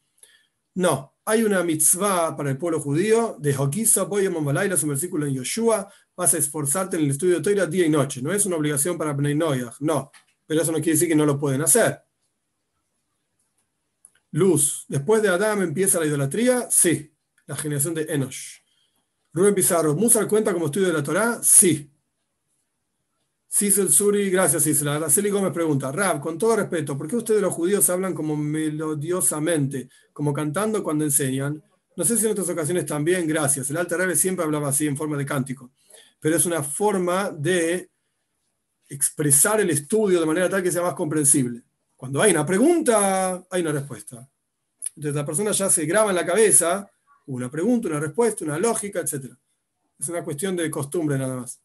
No, hay una mitzvah para el pueblo judío de Hokisa Boyamon Balaila, es versículo en Yoshua, vas a esforzarte en el estudio de Torah día y noche. No es una obligación para Bnei no, pero eso no quiere decir que no lo pueden hacer. Luz, después de Adam empieza la idolatría, sí, la generación de Enosh. Rubén Pizarro, ¿Musar cuenta como estudio de la Torah? Sí. Cicel Suri, gracias Cicel. Araceli Gómez pregunta, Rab, con todo respeto, ¿por qué ustedes los judíos hablan como melodiosamente, como cantando cuando enseñan? No sé si en otras ocasiones también, gracias. El Alter Rebbe siempre hablaba así en forma de cántico, pero es una forma de expresar el estudio de manera tal que sea más comprensible. Cuando hay una pregunta, hay una respuesta. Entonces la persona ya se graba en la cabeza una pregunta, una respuesta, una lógica, etc. Es una cuestión de costumbre nada más.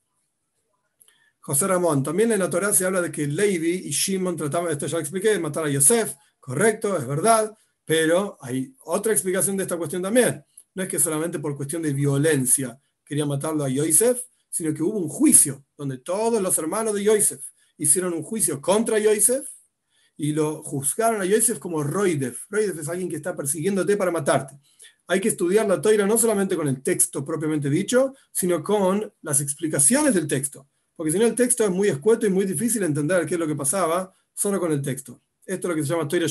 José Ramón, también en la Torah se habla de que Levi y Shimon trataban, esto ya lo expliqué, de matar a Yosef, correcto, es verdad, pero hay otra explicación de esta cuestión también. No es que solamente por cuestión de violencia quería matarlo a Yosef, sino que hubo un juicio donde todos los hermanos de Yosef hicieron un juicio contra Yosef y lo juzgaron a Yosef como Roidef. Roidef es alguien que está persiguiéndote para matarte. Hay que estudiar la Torah no solamente con el texto propiamente dicho, sino con las explicaciones del texto porque si no el texto es muy escueto y muy difícil entender qué es lo que pasaba solo con el texto. Esto es lo que se llama Torah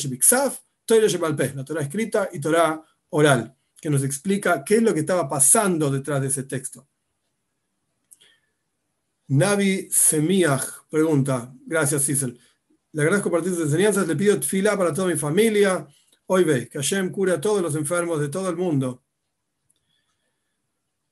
Torah Shebalpeh, la Torah escrita y Torah oral, que nos explica qué es lo que estaba pasando detrás de ese texto. Navi Semiach pregunta, gracias Cecil. Le agradezco por tus enseñanzas, le pido fila para toda mi familia. Hoy ve, que Hashem cure a todos los enfermos de todo el mundo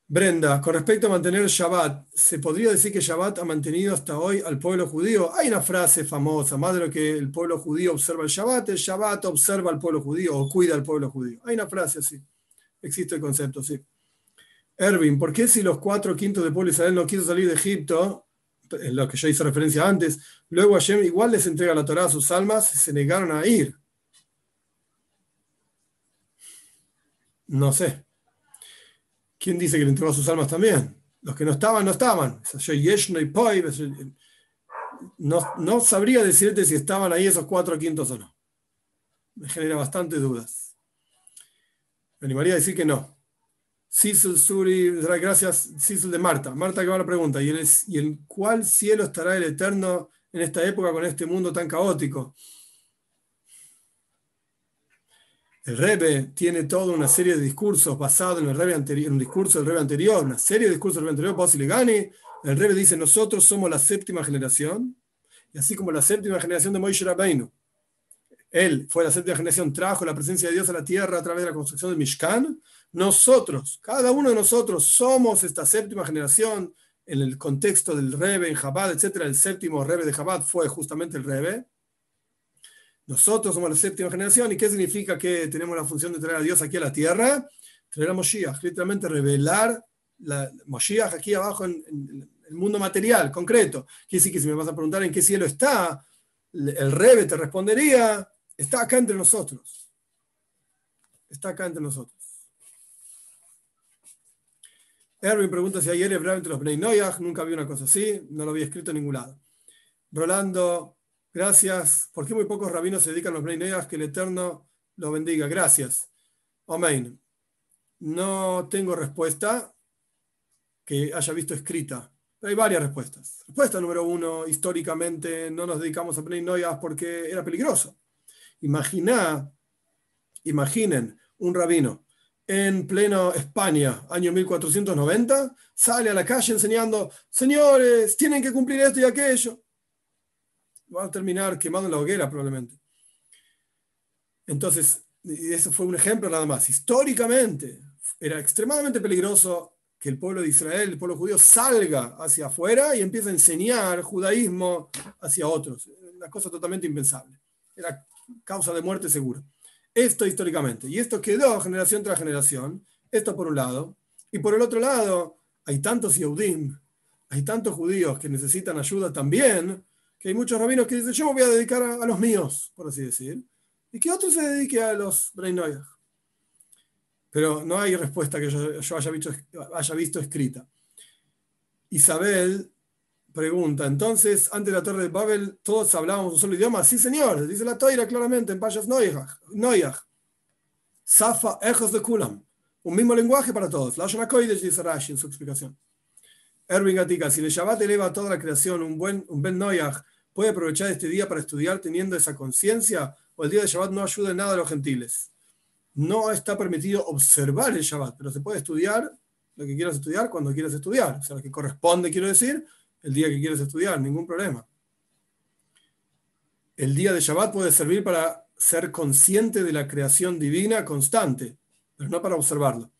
Brenda, con respecto a mantener Shabbat, ¿se podría decir que Shabbat ha mantenido hasta hoy al pueblo judío? Hay una frase famosa, más de lo que el pueblo judío observa el Shabbat, el Shabbat observa al pueblo judío o cuida al pueblo judío. Hay una frase así. Existe el concepto, sí. Erwin, ¿por qué si los cuatro quintos del pueblo de Israel no quiso salir de Egipto, en lo que yo hice referencia antes, luego Hashem igual les entrega la Torah a sus almas y se negaron a ir? No sé. ¿Quién dice que le entregó sus almas también? Los que no estaban, no estaban. No, no sabría decirte si estaban ahí esos cuatro quintos o no. Me genera bastantes dudas. Me animaría a decir que no. Sisul Suri, gracias, Sisul de Marta. Marta que va la pregunta, ¿y en, ¿y en cuál cielo estará el Eterno en esta época con este mundo tan caótico? El Rebe tiene toda una serie de discursos basados en el Rebe anterior, un discurso del Rebe anterior, una serie de discursos del Rebe anterior, Gani. El Rebe dice, nosotros somos la séptima generación, y así como la séptima generación de Moishe Rabbeinu. Él fue la séptima generación, trajo la presencia de Dios a la tierra a través de la construcción del Mishkan, nosotros, cada uno de nosotros somos esta séptima generación en el contexto del Rebe en Chabad, etc. El séptimo Rebe de Chabad fue justamente el Rebe. Nosotros somos la séptima generación. ¿Y qué significa que tenemos la función de traer a Dios aquí a la tierra? Traer a Moshiach, literalmente revelar la Moshiach aquí abajo en, el mundo material, concreto. Quiere decir que si me vas a preguntar en qué cielo está, el Rebe te respondería, está acá entre nosotros. Está acá entre nosotros. Erwin pregunta si hay hebreo entre los Bnei Noyach. Nunca vi una cosa así, no lo había escrito en ningún lado. Rolando, gracias. ¿Por qué muy pocos rabinos se dedican a los Bnei? Que el Eterno lo bendiga. Gracias. Amén. No tengo respuesta que haya visto escrita. Hay varias respuestas. Respuesta número uno, históricamente no nos dedicamos a Bnei porque era peligroso. Imagina, imaginen un rabino en pleno España, año 1490, sale a la calle enseñando, señores, tienen que cumplir esto y aquello. Va a terminar quemando la hoguera probablemente. Entonces, eso fue un ejemplo nada más. Históricamente, era extremadamente peligroso que el pueblo de Israel, el pueblo judío, salga hacia afuera y empiece a enseñar judaísmo hacia otros. Una cosa totalmente impensable. Era causa de muerte segura. Esto históricamente. Y esto quedó generación tras generación. Esto por un lado. Y por el otro lado, hay tantos Yehudim, hay tantos judíos que necesitan ayuda también, que hay muchos rabinos que dicen, yo me voy a dedicar a, los míos, por así decir, y que otro se dedique a los Breinoyah. Pero no hay respuesta que yo, haya, visto, haya visto escrita. Isabel Pregunta, entonces, antes de la Torre de Babel, todos hablábamos un solo idioma. Sí, señor, dice la Toira claramente en Payas Noyach. Safa, ejos de Kulam. Un mismo lenguaje para todos. La Shanakoides dice Rashi en su explicación. Erwin Gatica, si el Shabbat eleva a toda la creación, un buen un Ben Noyach puede aprovechar este día para estudiar teniendo esa conciencia, o el día de Shabbat no ayuda en nada a los gentiles. No está permitido observar el Shabbat, pero se puede estudiar lo que quieras estudiar cuando quieras estudiar. O sea, lo que corresponde, quiero decir, el día que quieres estudiar, ningún problema. El día de Shabbat puede servir para ser consciente de la creación divina constante, pero no para observarlo.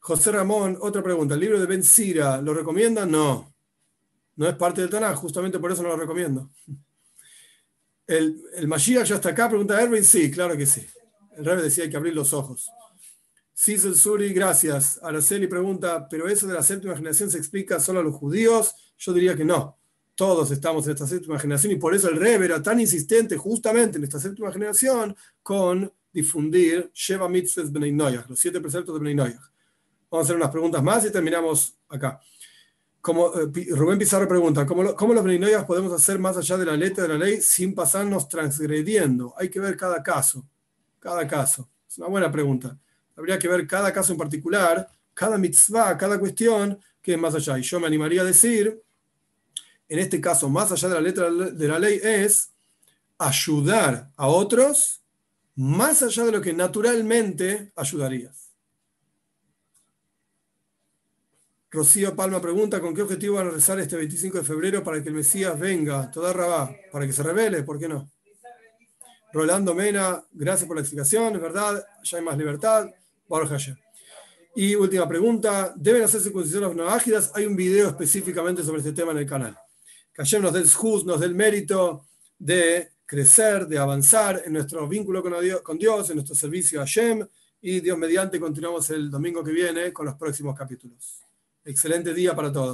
José Ramón, otra pregunta. ¿El libro de Ben Sira lo recomienda? No. No es parte del Tanaj, justamente por eso no lo recomiendo. ¿El, el Mashiach ya está acá? Pregunta Erwin. Sí, claro que sí. El rey decía que abrir los ojos. Cecil Suri, gracias. Araceli pregunta, ¿pero eso de la séptima generación se explica solo a los judíos? Yo diría que no. Todos estamos en esta séptima generación y por eso el Rebbe era tan insistente justamente en esta séptima generación con difundir Sheva Mitzvahs Bnei Noyach, los siete preceptos de Bnei Noyach. Vamos a hacer unas preguntas más y terminamos acá. Como, eh, Rubén Pizarro pregunta, ¿cómo, ¿cómo los Bnei Noyach podemos hacer más allá de la letra de la ley sin pasarnos transgrediendo? Hay que ver cada caso, cada caso. Es una buena pregunta habría que ver cada caso en particular, cada mitzvah, cada cuestión que es más allá. Y yo me animaría a decir, en este caso, más allá de la letra de la ley, es ayudar a otros más allá de lo que naturalmente ayudarías. Rocío Palma pregunta, ¿con qué objetivo van a rezar este 25 de febrero para que el Mesías venga, toda rabá, para que se revele? ¿Por qué no? Rolando Mena, gracias por la explicación, es verdad, ya hay más libertad. Y última pregunta, ¿deben hacer circuncisiones no ágidas? Hay un video específicamente sobre este tema en el canal. Que Hashem nos dé el nos dé el mérito de crecer, de avanzar en nuestro vínculo con Dios, en nuestro servicio a Hashem. Y Dios mediante continuamos el domingo que viene con los próximos capítulos. Excelente día para todos.